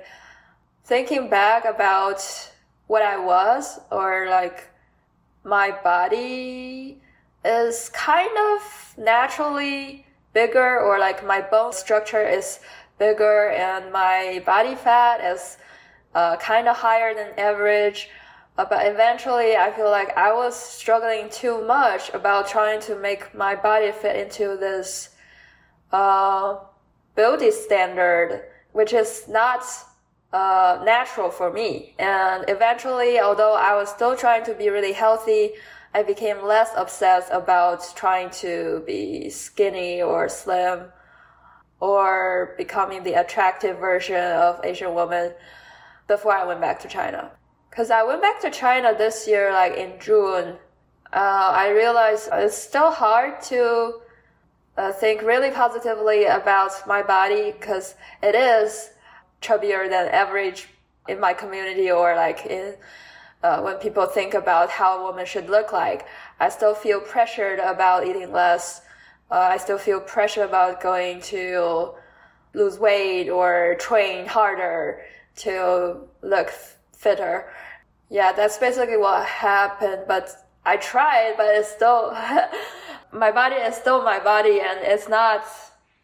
thinking back about what I was or like my body is kind of naturally bigger or like my bone structure is bigger and my body fat is uh, kind of higher than average. Uh, but eventually I feel like I was struggling too much about trying to make my body fit into this uh, beauty standard, which is not uh, natural for me. And eventually, although I was still trying to be really healthy, I became less obsessed about trying to be skinny or slim or becoming the attractive version of Asian woman before I went back to China. Cause I went back to China this year, like in June. Uh, I realized it's still hard to uh, think really positively about my body because it is chubbier than average in my community or like in uh, when people think about how a woman should look like. I still feel pressured about eating less. Uh, I still feel pressure about going to lose weight or train harder to look fitter. Yeah, that's basically what happened. But I tried, but it's still, my body is still my body and it's not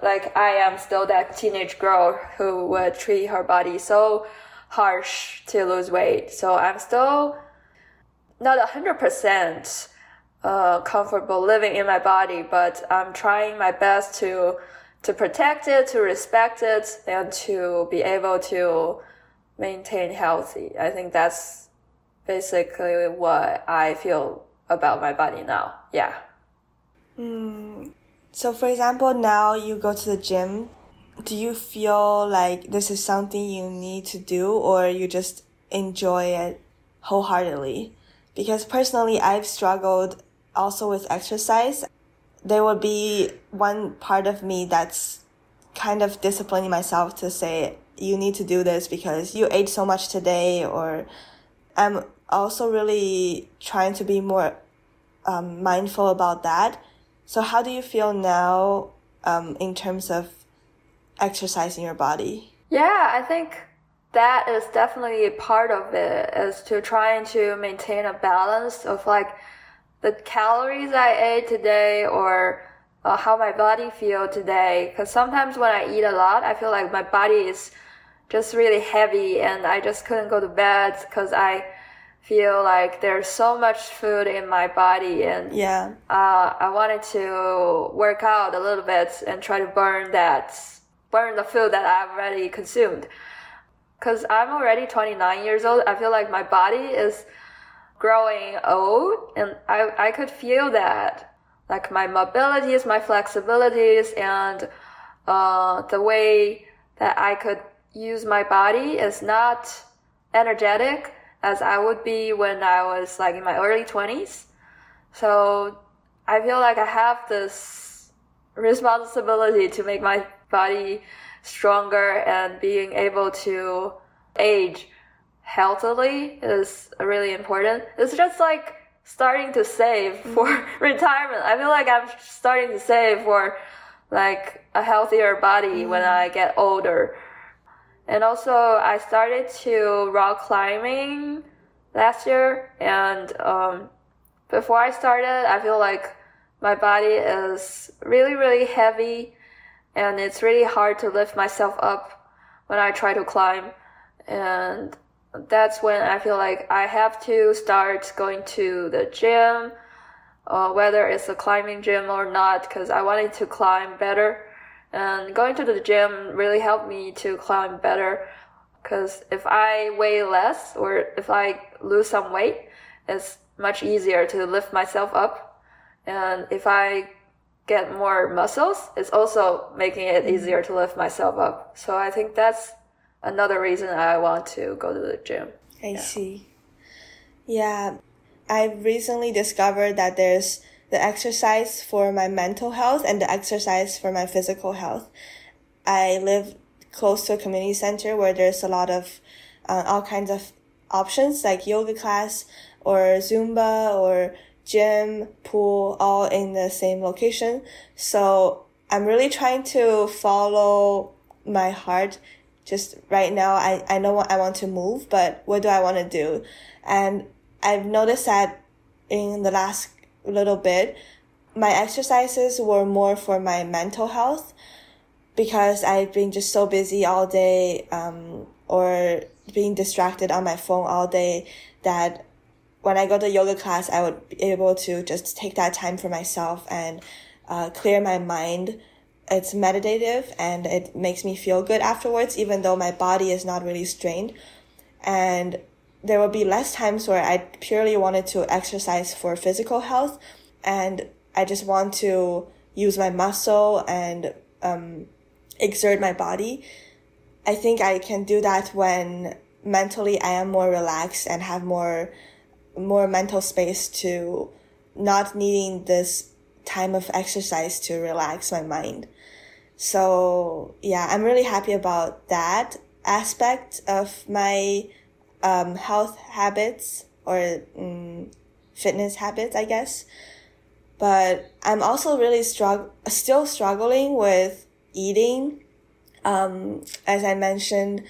like I am still that teenage girl who would treat her body so harsh to lose weight. So I'm still not a hundred percent uh, comfortable living in my body, but I'm trying my best to to protect it, to respect it, and to be able to maintain healthy. I think that's basically what I feel about my body now. Yeah. Mm. So, for example, now you go to the gym. Do you feel like this is something you need to do, or you just enjoy it wholeheartedly? Because personally, I've struggled also with exercise. There will be one part of me that's kind of disciplining myself to say, you need to do this because you ate so much today, or I'm also really trying to be more um, mindful about that so how do you feel now um, in terms of exercising your body? Yeah, I think that is definitely part of it is to trying to maintain a balance of like the calories I ate today or uh, how my body feel today. Cause sometimes when I eat a lot, I feel like my body is just really heavy and I just couldn't go to bed cause I feel like there's so much food in my body and yeah. uh, i wanted to work out a little bit and try to burn that burn the food that i've already consumed. Because i'm already 29 years old. I feel like my body is growing old and i, I could feel that. Like my mobilities my flexibilities and uh, the way that i could use my body is not energetic as I would be when I was like in my early 20s. So I feel like I have this responsibility to make my body stronger and being able to age healthily is really important. It's just like starting to save for retirement. I feel like I'm starting to save for like a healthier body mm. when I get older. And also, I started to rock climbing last year. And um, before I started, I feel like my body is really, really heavy, and it's really hard to lift myself up when I try to climb. And that's when I feel like I have to start going to the gym, uh, whether it's a climbing gym or not, because I wanted to climb better. And going to the gym really helped me to climb better. Cause if I weigh less or if I lose some weight, it's much easier to lift myself up. And if I get more muscles, it's also making it mm-hmm. easier to lift myself up. So I think that's another reason I want to go to the gym. I yeah. see. Yeah. I recently discovered that there's the exercise for my mental health and the exercise for my physical health. I live close to a community center where there's a lot of uh, all kinds of options like yoga class or Zumba or gym, pool, all in the same location. So I'm really trying to follow my heart. Just right now, I, I know what I want to move, but what do I want to do? And I've noticed that in the last little bit, my exercises were more for my mental health because I've been just so busy all day, um, or being distracted on my phone all day that when I go to yoga class, I would be able to just take that time for myself and uh, clear my mind. It's meditative and it makes me feel good afterwards, even though my body is not really strained. And there will be less times where I purely wanted to exercise for physical health and I just want to use my muscle and um, exert my body. I think I can do that when mentally I am more relaxed and have more more mental space to not needing this time of exercise to relax my mind. So yeah, I'm really happy about that aspect of my um, health habits or um, fitness habits, I guess. But I'm also really strugg- still struggling with eating. Um, as I mentioned,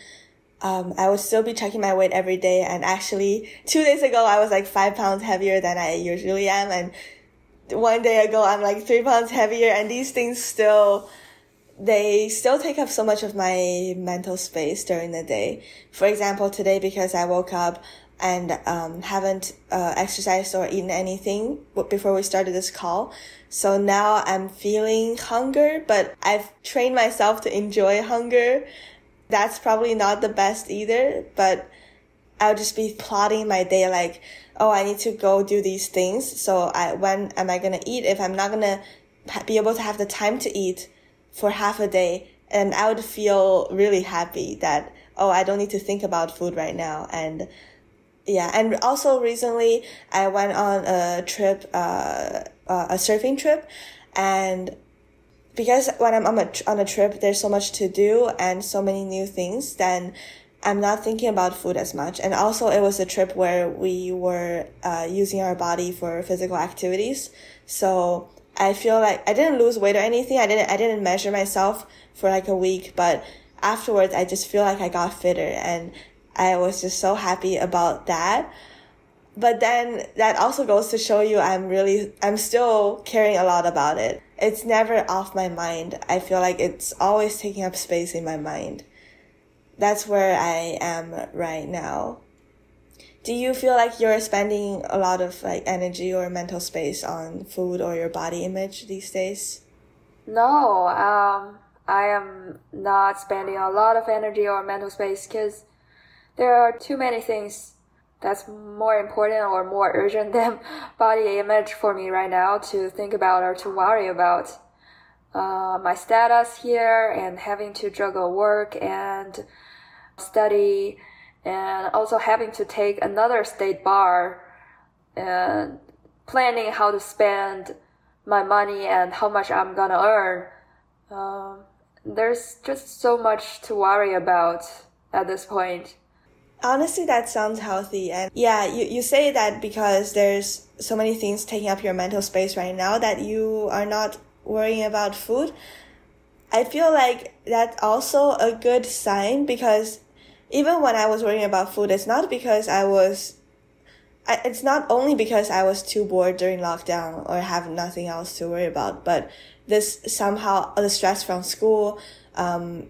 um, I would still be checking my weight every day. And actually, two days ago, I was like five pounds heavier than I usually am. And one day ago, I'm like three pounds heavier. And these things still, they still take up so much of my mental space during the day. For example, today, because I woke up and um, haven't uh, exercised or eaten anything before we started this call. So now I'm feeling hunger, but I've trained myself to enjoy hunger. That's probably not the best either, but I'll just be plotting my day like, oh, I need to go do these things. So I, when am I going to eat? If I'm not going to be able to have the time to eat, for half a day and I would feel really happy that, oh, I don't need to think about food right now. And yeah, and also recently I went on a trip, uh, uh, a surfing trip and because when I'm on a, on a trip, there's so much to do and so many new things, then I'm not thinking about food as much. And also it was a trip where we were, uh, using our body for physical activities. So I feel like I didn't lose weight or anything. I didn't, I didn't measure myself for like a week, but afterwards I just feel like I got fitter and I was just so happy about that. But then that also goes to show you I'm really, I'm still caring a lot about it. It's never off my mind. I feel like it's always taking up space in my mind. That's where I am right now do you feel like you're spending a lot of like energy or mental space on food or your body image these days? No, um, I am not spending a lot of energy or mental space because there are too many things that's more important or more urgent than body image for me right now to think about or to worry about. Uh, my status here and having to juggle work and study and also having to take another state bar and planning how to spend my money and how much I'm gonna earn. Um, there's just so much to worry about at this point. Honestly, that sounds healthy. And yeah, you, you say that because there's so many things taking up your mental space right now that you are not worrying about food. I feel like that's also a good sign because even when I was worrying about food, it's not because I was, it's not only because I was too bored during lockdown or have nothing else to worry about, but this somehow, the stress from school, um,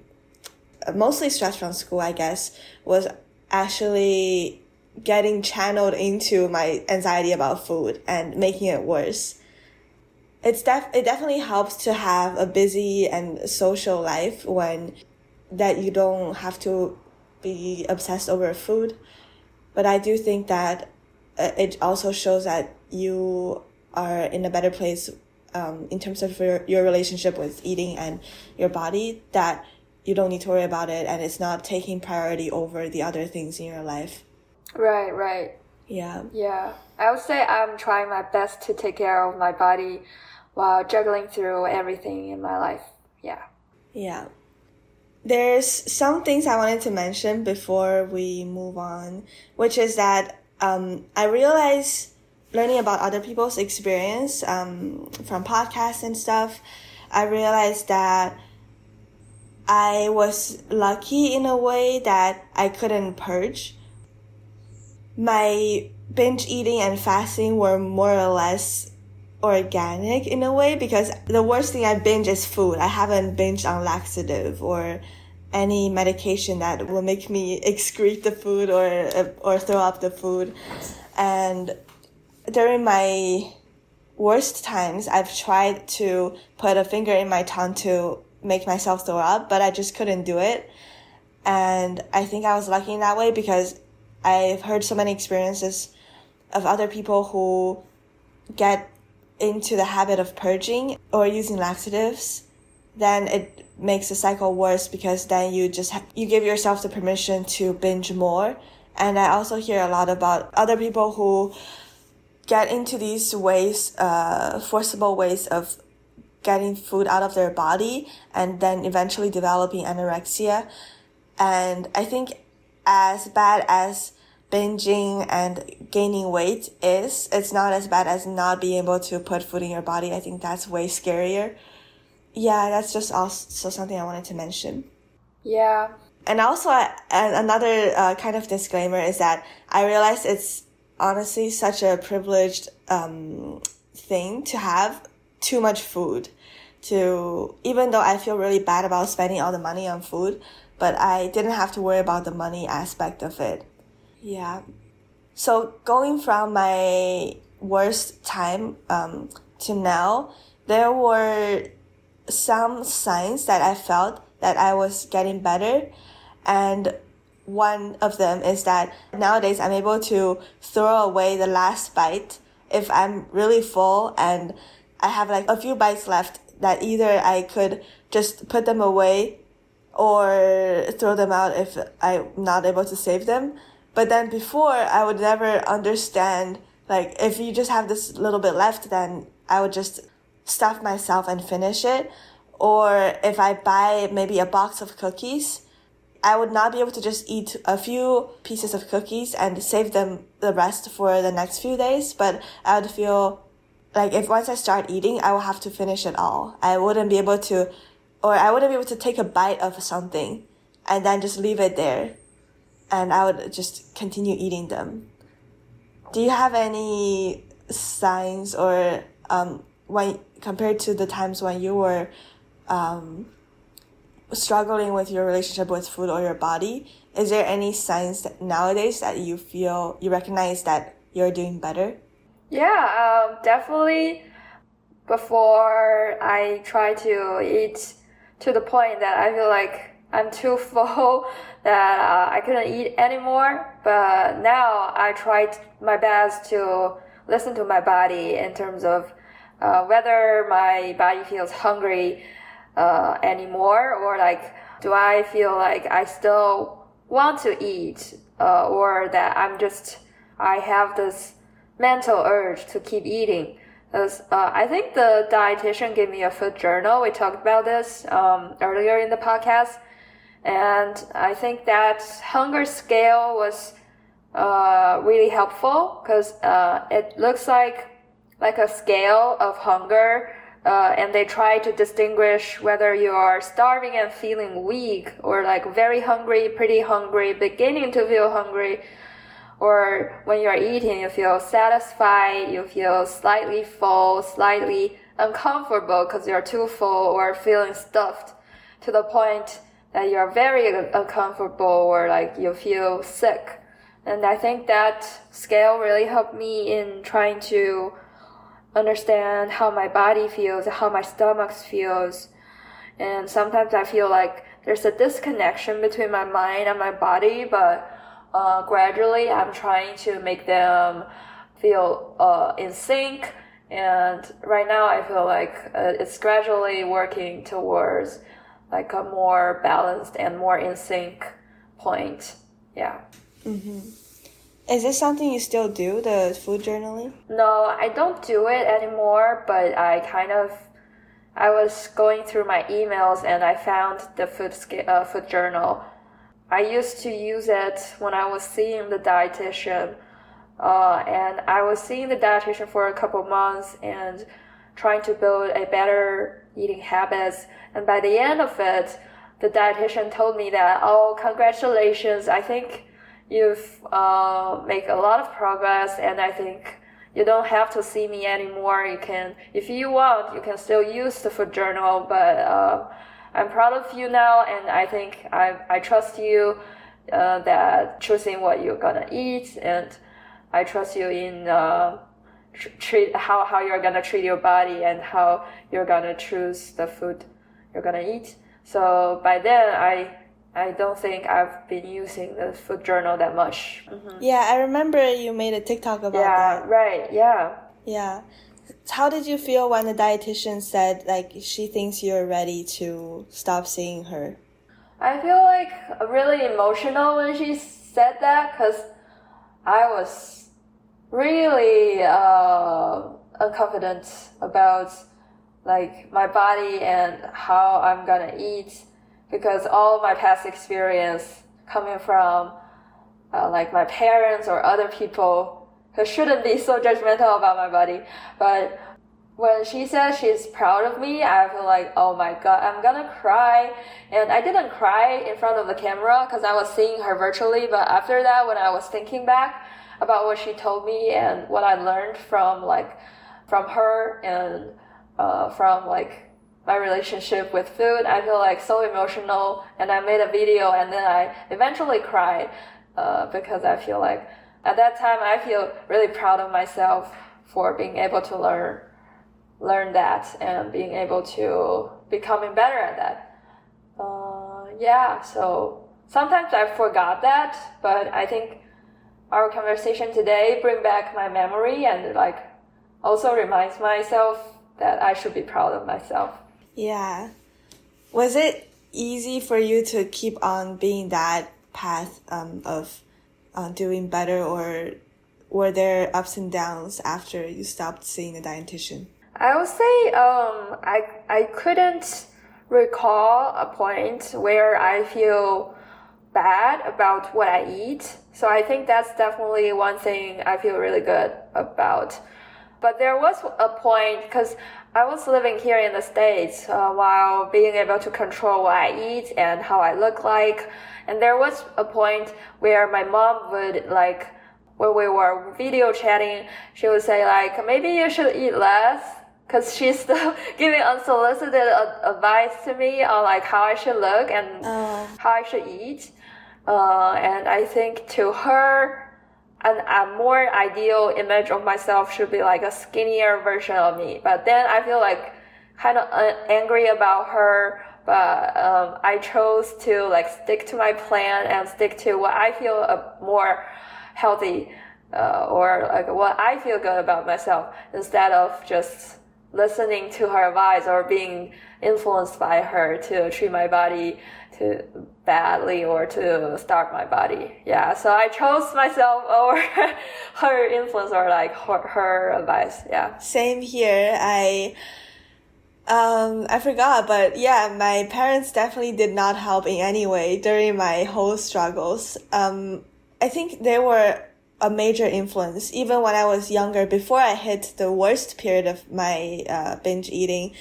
mostly stress from school, I guess, was actually getting channeled into my anxiety about food and making it worse. It's def- it definitely helps to have a busy and social life when that you don't have to be obsessed over food. But I do think that uh, it also shows that you are in a better place um, in terms of your, your relationship with eating and your body that you don't need to worry about it and it's not taking priority over the other things in your life. Right, right. Yeah. Yeah. I would say I'm trying my best to take care of my body while juggling through everything in my life. Yeah. Yeah there's some things I wanted to mention before we move on, which is that um, I realize learning about other people's experience um, from podcasts and stuff, I realized that I was lucky in a way that I couldn't purge. my binge eating and fasting were more or less organic in a way because the worst thing I binge is food. I haven't binged on laxative or any medication that will make me excrete the food or or throw up the food. And during my worst times, I've tried to put a finger in my tongue to make myself throw up, but I just couldn't do it. And I think I was lucky in that way because I've heard so many experiences of other people who get into the habit of purging or using laxatives, then it makes the cycle worse because then you just you give yourself the permission to binge more. And I also hear a lot about other people who get into these ways, uh, forcible ways of getting food out of their body and then eventually developing anorexia. And I think as bad as binging and gaining weight is, it's not as bad as not being able to put food in your body. I think that's way scarier. Yeah, that's just also something I wanted to mention. Yeah. And also, uh, another uh, kind of disclaimer is that I realize it's honestly such a privileged um, thing to have too much food. To even though I feel really bad about spending all the money on food, but I didn't have to worry about the money aspect of it. Yeah. So going from my worst time um, to now, there were some signs that I felt that I was getting better. And one of them is that nowadays I'm able to throw away the last bite if I'm really full and I have like a few bites left that either I could just put them away or throw them out if I'm not able to save them. But then before, I would never understand, like, if you just have this little bit left, then I would just stuff myself and finish it. Or if I buy maybe a box of cookies, I would not be able to just eat a few pieces of cookies and save them the rest for the next few days. But I would feel like if once I start eating, I will have to finish it all. I wouldn't be able to, or I wouldn't be able to take a bite of something and then just leave it there and I would just continue eating them. Do you have any signs or um, when compared to the times when you were um, struggling with your relationship with food or your body? Is there any signs that nowadays that you feel you recognize that you're doing better? Yeah, um, definitely. Before I try to eat to the point that I feel like I'm too full that uh, I couldn't eat anymore. But now I tried my best to listen to my body in terms of uh, whether my body feels hungry uh, anymore or like do I feel like I still want to eat uh, or that I'm just I have this mental urge to keep eating. Because uh, I think the dietitian gave me a food journal. We talked about this um, earlier in the podcast and I think that hunger scale was uh, really helpful because uh, it looks like like a scale of hunger, uh, and they try to distinguish whether you are starving and feeling weak, or like very hungry, pretty hungry, beginning to feel hungry, or when you are eating, you feel satisfied, you feel slightly full, slightly uncomfortable because you're too full, or feeling stuffed to the point that you're very uncomfortable or like you feel sick. And I think that scale really helped me in trying to understand how my body feels, how my stomach feels. And sometimes I feel like there's a disconnection between my mind and my body, but uh, gradually I'm trying to make them feel uh, in sync. And right now I feel like uh, it's gradually working towards like a more balanced and more in sync point. Yeah. Mm-hmm. Is this something you still do, the food journaling? No, I don't do it anymore, but I kind of I was going through my emails and I found the food uh, food journal. I used to use it when I was seeing the dietitian, uh, and I was seeing the dietitian for a couple months and trying to build a better eating habits. And by the end of it, the dietitian told me that, oh, congratulations. I think you've uh, make a lot of progress, and I think you don't have to see me anymore. You can, if you want, you can still use the food journal, but uh, I'm proud of you now, and I think I, I trust you uh, that choosing what you're gonna eat, and I trust you in uh, tr- treat how, how you're gonna treat your body and how you're gonna choose the food you're gonna eat. So by then, I I don't think I've been using the food journal that much. Mm-hmm. Yeah, I remember you made a TikTok about Yeah, that. right. Yeah. Yeah. How did you feel when the dietitian said like she thinks you're ready to stop seeing her? I feel like really emotional when she said that because I was really uh, unconfident about like my body and how I'm gonna eat because all my past experience coming from uh, like my parents or other people who shouldn't be so judgmental about my body, but when she says she's proud of me, I feel like, oh my god, I'm gonna cry. And I didn't cry in front of the camera because I was seeing her virtually, but after that, when I was thinking back about what she told me and what I learned from like, from her and, uh, from like my relationship with food, I feel like so emotional and I made a video and then I eventually cried, uh, because I feel like at that time I feel really proud of myself for being able to learn learn that and being able to becoming better at that. Uh, yeah, so sometimes I forgot that, but I think our conversation today bring back my memory and like also reminds myself that I should be proud of myself. Yeah. Was it easy for you to keep on being that path um, of uh, doing better, or were there ups and downs after you stopped seeing a dietitian? I would say um, I I couldn't recall a point where I feel bad about what I eat. So I think that's definitely one thing I feel really good about. But there was a point because I was living here in the States uh, while being able to control what I eat and how I look like. And there was a point where my mom would like, when we were video chatting, she would say like, maybe you should eat less because she's still giving unsolicited advice to me on like how I should look and Oh. how I should eat. Uh, and I think to her, an, a more ideal image of myself should be like a skinnier version of me. But then I feel like kind of uh, angry about her. But um, I chose to like stick to my plan and stick to what I feel a more healthy uh, or like what I feel good about myself instead of just listening to her advice or being influenced by her to treat my body to badly or to starve my body. Yeah, so I chose myself over her influence or like her, her advice. Yeah. Same here. I um I forgot, but yeah, my parents definitely did not help in any way during my whole struggles. Um I think they were a major influence even when I was younger before I hit the worst period of my uh, binge eating.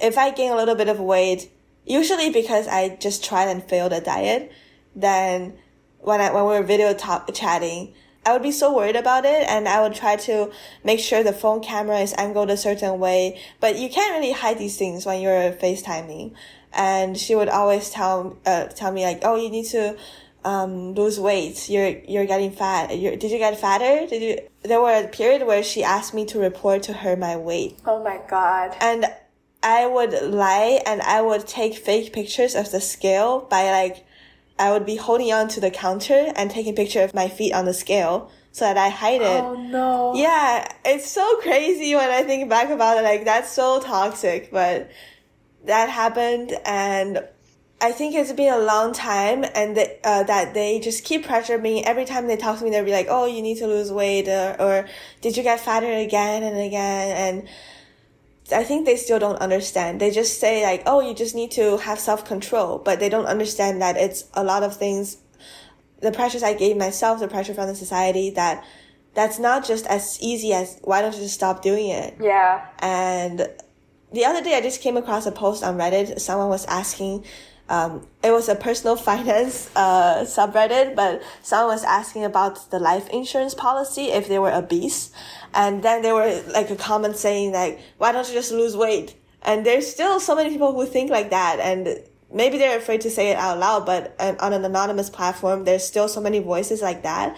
If I gain a little bit of weight, usually because I just tried and failed a diet, then when I when we were video talk, chatting, I would be so worried about it and I would try to make sure the phone camera is angled a certain way. But you can't really hide these things when you're FaceTiming. And she would always tell uh, tell me like, oh, you need to um, lose weight. You're you're getting fat. You're, did you get fatter? Did you? There were a period where she asked me to report to her my weight, Oh my god. and I would lie and I would take fake pictures of the scale by like, I would be holding on to the counter and taking picture of my feet on the scale so that I hide it. Oh no. Yeah, it's so crazy when I think back about it. Like that's so toxic, but that happened, and I think it's been a long time, and they, uh, that they just keep pressuring me every time they talk to me. They'll be like, "Oh, you need to lose weight," or, or "Did you get fatter again and again?" And I think they still don't understand. They just say like, "Oh, you just need to have self control," but they don't understand that it's a lot of things. The pressures I gave myself, the pressure from the society, that that's not just as easy as why don't you just stop doing it? Yeah. And the other day, I just came across a post on Reddit. Someone was asking um, it was a personal finance uh, subreddit, but someone was asking about the life insurance policy if they were obese. And then there were like a comment saying like, why don't you just lose weight? And there's still so many people who think like that. And maybe they're afraid to say it out loud, but on an anonymous platform, there's still so many voices like that.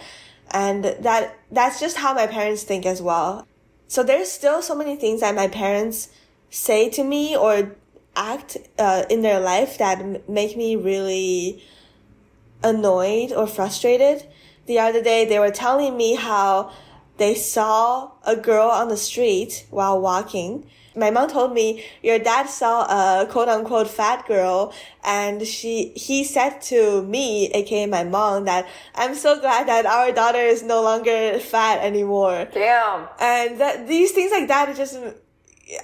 And that, that's just how my parents think as well. So there's still so many things that my parents say to me or act uh, in their life that m- make me really annoyed or frustrated. The other day, they were telling me how they saw a girl on the street while walking. My mom told me your dad saw a quote unquote fat girl and she, he said to me, aka my mom, that I'm so glad that our daughter is no longer fat anymore. Damn. And that, these things like that, it just,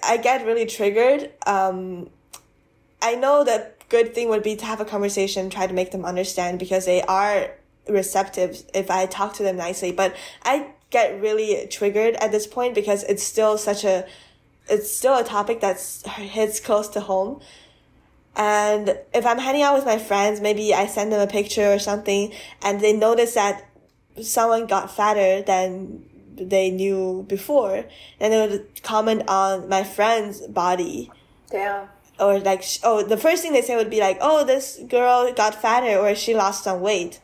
I get really triggered. Um, I know that good thing would be to have a conversation, try to make them understand because they are receptive if I talk to them nicely. But I get really triggered at this point because it's still such a, it's still a topic that's hits close to home. And if I'm hanging out with my friends, maybe I send them a picture or something and they notice that someone got fatter than they knew before and they would comment on my friend's body. Damn or like oh the first thing they say would be like oh this girl got fatter or she lost some weight.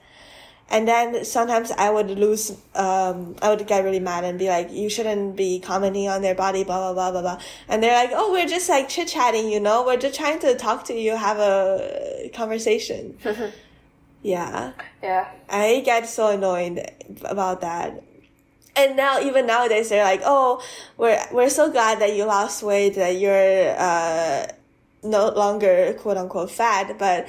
And then sometimes i would lose um i would get really mad and be like you shouldn't be commenting on their body blah blah blah blah blah. And they're like oh we're just like chit chatting you know? We're just trying to talk to you have a conversation. Yeah. Yeah. I get so annoyed about that. And now even nowadays they're like oh we're we're so glad that you lost weight that you're uh no longer quote unquote fat, but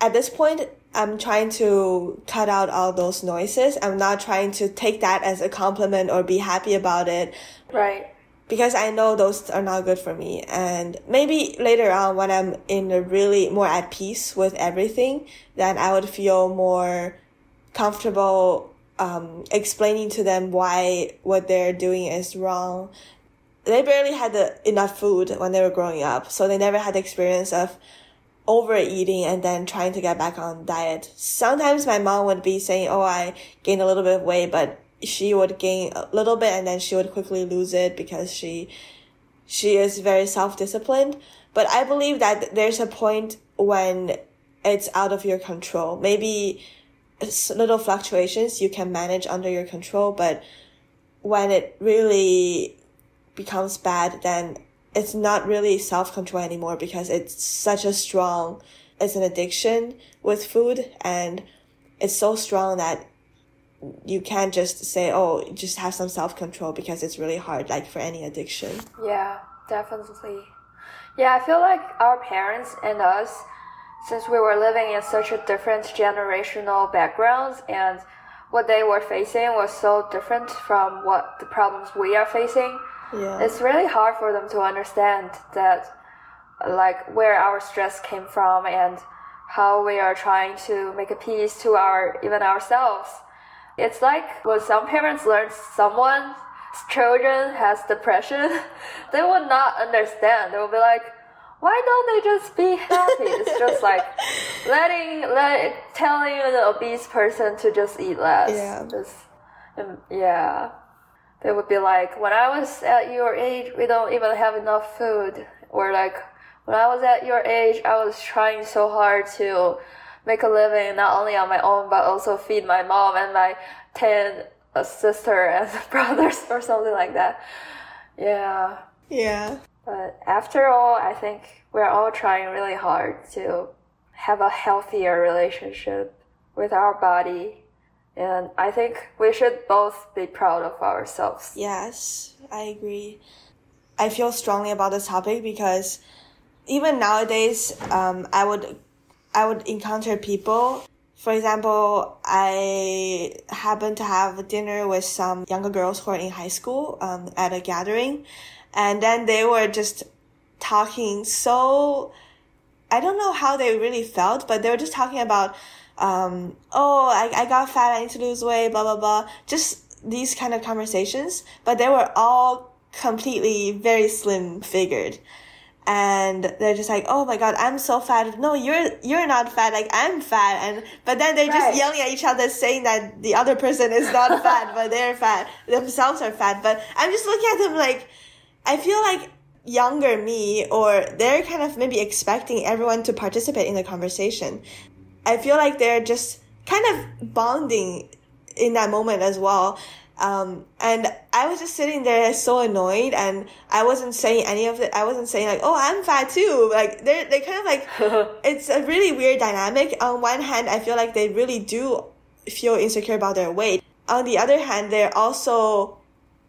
at this point, I'm trying to cut out all those noises. I'm not trying to take that as a compliment or be happy about it. Right. Because I know those are not good for me. And maybe later on when I'm in a really more at peace with everything, then I would feel more comfortable um, explaining to them why what they're doing is wrong they barely had enough food when they were growing up, so they never had the experience of overeating and then trying to get back on diet. Sometimes my mom would be saying, "Oh, I gained a little bit of weight," but she would gain a little bit and then she would quickly lose it because she she is very self-disciplined. But I believe that there's a point when it's out of your control. Maybe little fluctuations you can manage under your control, but when it really becomes bad, then it's not really self control anymore because it's such a strong, it's an addiction with food and it's so strong that you can't just say, oh, just have some self control because it's really hard, like for any addiction. Yeah, definitely. Yeah, I feel like our parents and us, since we were living in such a different generational backgrounds and what they were facing was so different from what the problems we are facing yeah. it's really hard for them to understand that like where our stress came from and how we are trying to make a peace to our even ourselves. It's like when some parents learn someone's children has depression they will not understand. They will be like why don't they just be happy? It's just like letting let telling an obese person to just eat less. Yeah. Just, um, yeah they would be like, when I was at your age, we don't even have enough food. Or like, when I was at your age, I was trying so hard to make a living, not only on my own, but also feed my mom and my 10 uh, sister and brothers or something like that. Yeah. Yeah. But after all, I think we're all trying really hard to have a healthier relationship with our body and I think we should both be proud of ourselves. Yes, I agree. I feel strongly about this topic because even nowadays, um, I would, I would encounter people. For example, I happened to have dinner with some younger girls who are in high school um, at a gathering, and then they were just talking so. I don't know how they really felt, but they were just talking about um, oh, I, I got fat, I need to lose weight, blah, blah, blah. Just these kind of conversations, but they were all completely very slim figured. and they're just like, "Oh my god, I'm so fat." No, you're you're not fat. Like I'm fat, and but then they're just yelling at each other, saying that the other person is not fat, but they're fat themselves are fat. But I'm just looking at them like, I feel like younger me, or they're kind of maybe expecting everyone to participate in the conversation. I feel like they're just kind of bonding in that moment as well. Um, and I was just sitting there so annoyed and I wasn't saying any of it. I wasn't saying like, oh, I'm fat too. Like they're, they kind of like, it's a really weird dynamic. On one hand, I feel like they really do feel insecure about their weight. On the other hand, they're also,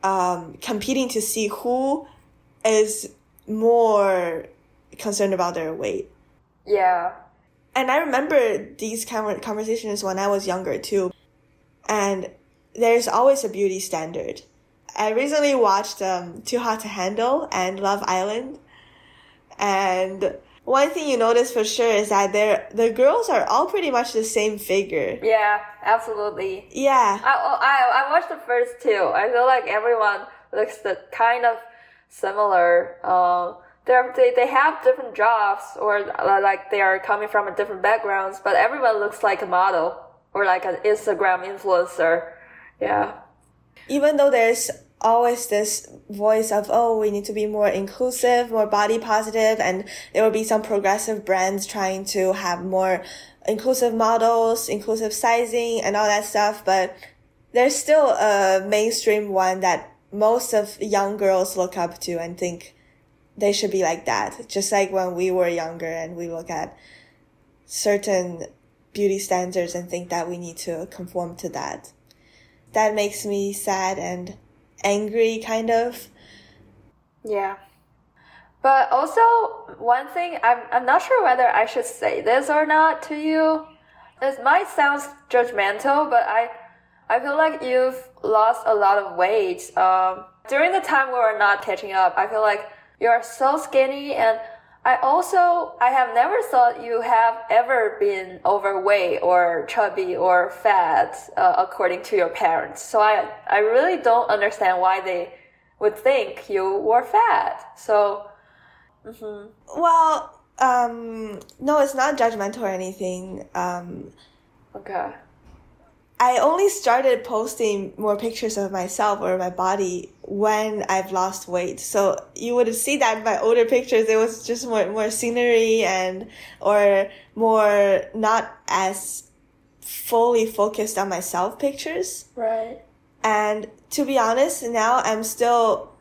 um, competing to see who is more concerned about their weight. Yeah. And I remember these kind of conversations when I was younger too. And there's always a beauty standard. I recently watched um, Too Hot to Handle and Love Island. And one thing you notice for sure is that they're, the girls are all pretty much the same figure. Yeah, absolutely. Yeah. I, I, I watched the first two. I feel like everyone looks the kind of similar. Um, they're, they, they have different jobs or uh, like they are coming from a different backgrounds, but everyone looks like a model or like an Instagram influencer. Yeah. even though there's always this voice of oh we need to be more inclusive more body positive and there will be some progressive brands trying to have more inclusive models inclusive sizing and all that stuff but there's still a mainstream one that most of young girls look up to and think they should be like that just like when we were younger and we look at certain beauty standards and think that we need to conform to that that makes me sad and angry kind of Yeah. But also, one thing, I'm, I'm not sure whether I should say this or not to you. It might sound judgmental, but I, I feel like you've lost a lot of weight. Um, during the time we were not catching up, I feel like you're so skinny and I also, I have never thought you have ever been overweight or chubby or fat, uh, according to your parents. So I, I really don't understand why they would think you were fat. So, well um no it's not judgmental or anything um okay. I only started posting more pictures of myself or my body when i've lost weight so you would see that in my older pictures it was just more more scenery and or more not as fully focused on myself pictures Right. And to be honest, now I'm still,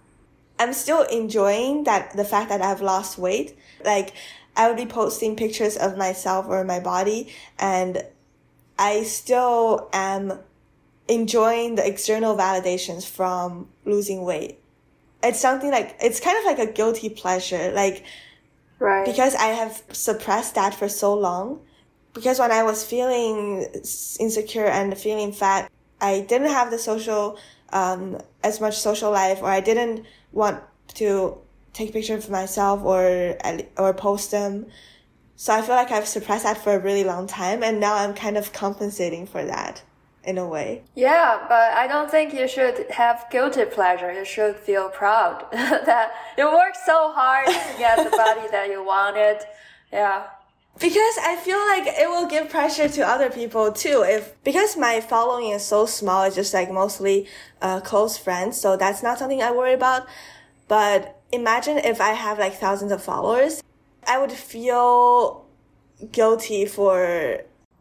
I'm still enjoying that the fact that I've lost weight. Like I would be posting pictures of myself or my body and I still am enjoying the external validations from losing weight. It's something like, it's kind of like a guilty pleasure. Like, Right. because I have suppressed that for so long. Because when I was feeling insecure and feeling fat, I didn't have the social, um, as much social life, or I didn't want to take pictures of myself or or post them. So I feel like I've suppressed that for a really long time, and now I'm kind of compensating for that in a way. Yeah, but I don't think you should have guilty pleasure. You should feel proud that you worked so hard to get the body that you wanted. Yeah. Because I feel like it will give pressure to other people too. If because my following is so small, it's just like mostly uh, close friends, so that's not something I worry about. But imagine if I have like thousands of followers, I would feel guilty for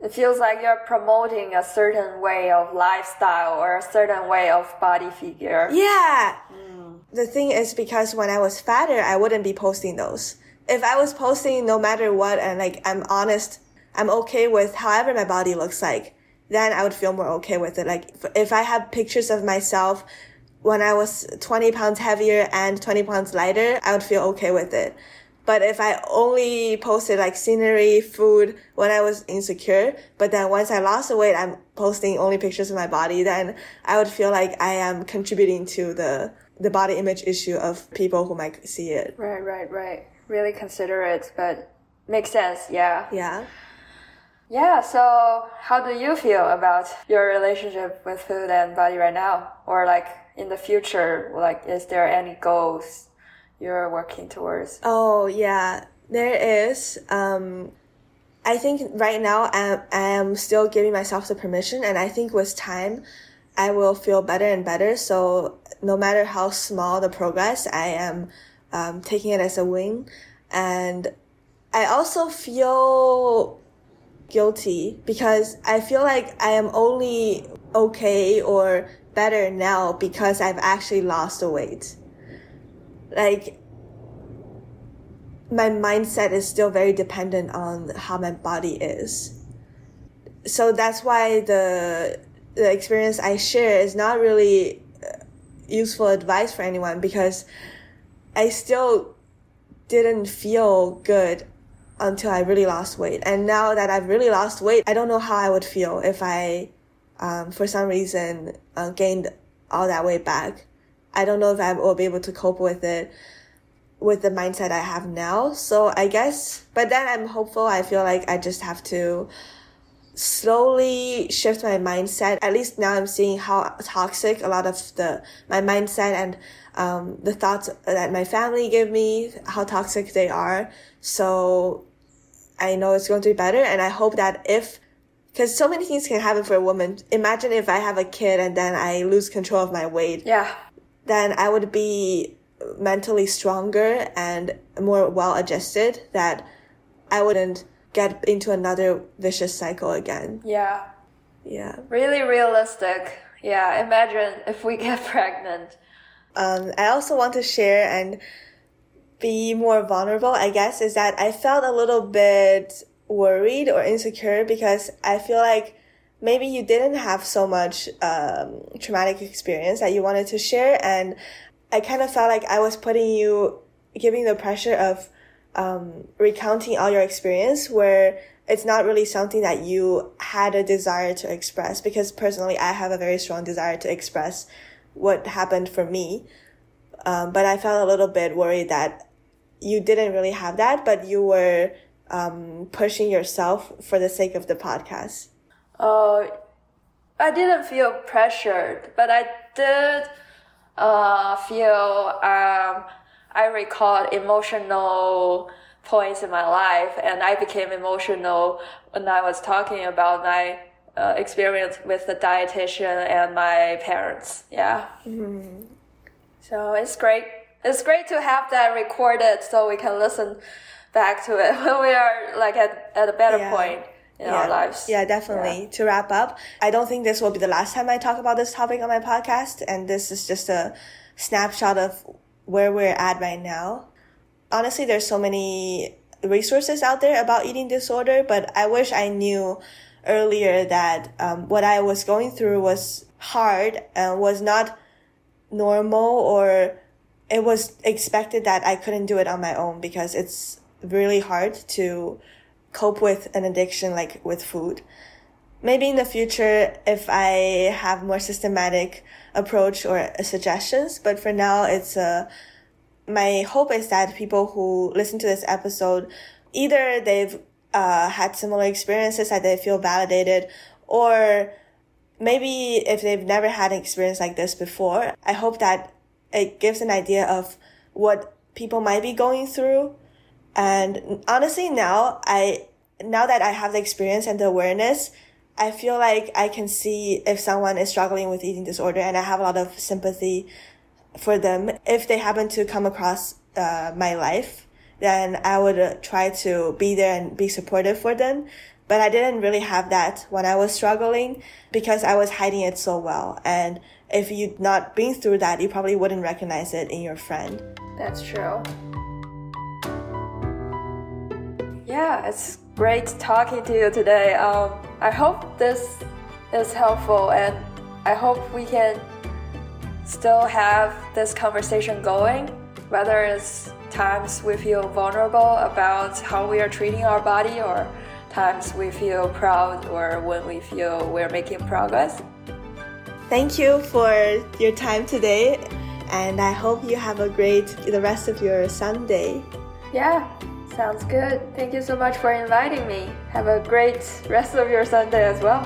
It feels like you're promoting a certain way of lifestyle or a certain way of body figure. yeah. Mm. The thing is because when I was fatter, I wouldn't be posting those. If I was posting no matter what and like I'm honest, I'm okay with however my body looks like, then I would feel more okay with it. Like if- if I have pictures of myself when I was 20 pounds heavier and 20 pounds lighter, I would feel okay with it. But if I only posted like scenery, food when I was insecure, but then once I lost the weight, I'm posting only pictures of my body, then I would feel like I am contributing to the, the body image issue of people who might see it. Right, right, right. Really considerate, but makes sense. Yeah. Yeah. Yeah. So, how do you feel about your relationship with food and body right now, or like in the future? Like, is there any goals you're working towards? Oh yeah, there is. Um, I think right now I am, still giving myself the permission, and I think with time, I will feel better and better. So no matter how small the progress, I am um, taking it as a win, and I also feel guilty because I feel like I am only okay or better now because I've actually lost the weight. Like my mindset is still very dependent on how my body is. So that's why the the experience I share is not really uh, useful advice for anyone because I still didn't feel good until I really lost weight. And now that I've really lost weight, I don't know how I would feel if I, um, for some reason, uh, gained all that weight back. I don't know if I will be able to cope with it with the mindset I have now. So I guess, but then I'm hopeful. I feel like I just have to slowly shift my mindset. At least now I'm seeing how toxic a lot of the, my mindset and, um, the thoughts that my family give me, how toxic they are. So I know it's going to be better. And I hope that if, because so many things can happen for a woman. Imagine if I have a kid and then I lose control of my weight. Yeah. Then I would be mentally stronger and more well adjusted that I wouldn't get into another vicious cycle again. Yeah. Yeah. Really realistic. Yeah. Imagine if we get pregnant. Um, I also want to share and be more vulnerable, I guess, is that I felt a little bit worried or insecure because I feel like maybe you didn't have so much um, traumatic experience that you wanted to share and I kind of felt like I was putting you, giving the pressure of um, recounting all your experience where it's not really something that you had a desire to express because personally I have a very strong desire to express what happened for me. Um, but I felt a little bit worried that you didn't really have that, but you were um, pushing yourself for the sake of the podcast. Oh, I didn't feel pressured, but I did uh, feel um, I recalled emotional points in my life, and I became emotional when I was talking about my uh, experience with the dietitian and my parents. Yeah. Mm-hmm. So it's great. It's great to have that recorded so we can listen back to it when we are like at, at a better Yeah. point in yeah. our lives. Yeah, definitely. To wrap up, I don't think this will be the last time I talk about this topic on my podcast, and this is just a snapshot of where we're at right now. Honestly, there's so many resources out there about eating disorder, but I wish I knew earlier that um, what I was going through was hard and was not normal or it was expected that I couldn't do it on my own because it's really hard to cope with an addiction like with food. Maybe in the future, if I have more systematic approach or suggestions, but for now, it's a, my hope is that people who listen to this episode, either they've uh, had similar experiences that they feel validated, or maybe if they've never had an experience like this before, I hope that it gives an idea of what people might be going through. And honestly, now I, now that I have the experience and the awareness, I feel like I can see if someone is struggling with eating disorder and I have a lot of sympathy for them. If they happen to come across uh, my life, then I would uh, try to be there and be supportive for them. But I didn't really have that when I was struggling because I was hiding it so well. And if you'd not been through that, you probably wouldn't recognize it in your friend. That's true. Yeah, it's great talking to you today. Um, I hope this is helpful, and I hope we can still have this conversation going. Whether it's times we feel vulnerable about how we are treating our body, or times we feel proud, or when we feel we're making progress. Thank you for your time today, and I hope you have a great the rest of your Sunday. Yeah, sounds good. Thank you so much for inviting me. Have a great rest of your Sunday as well.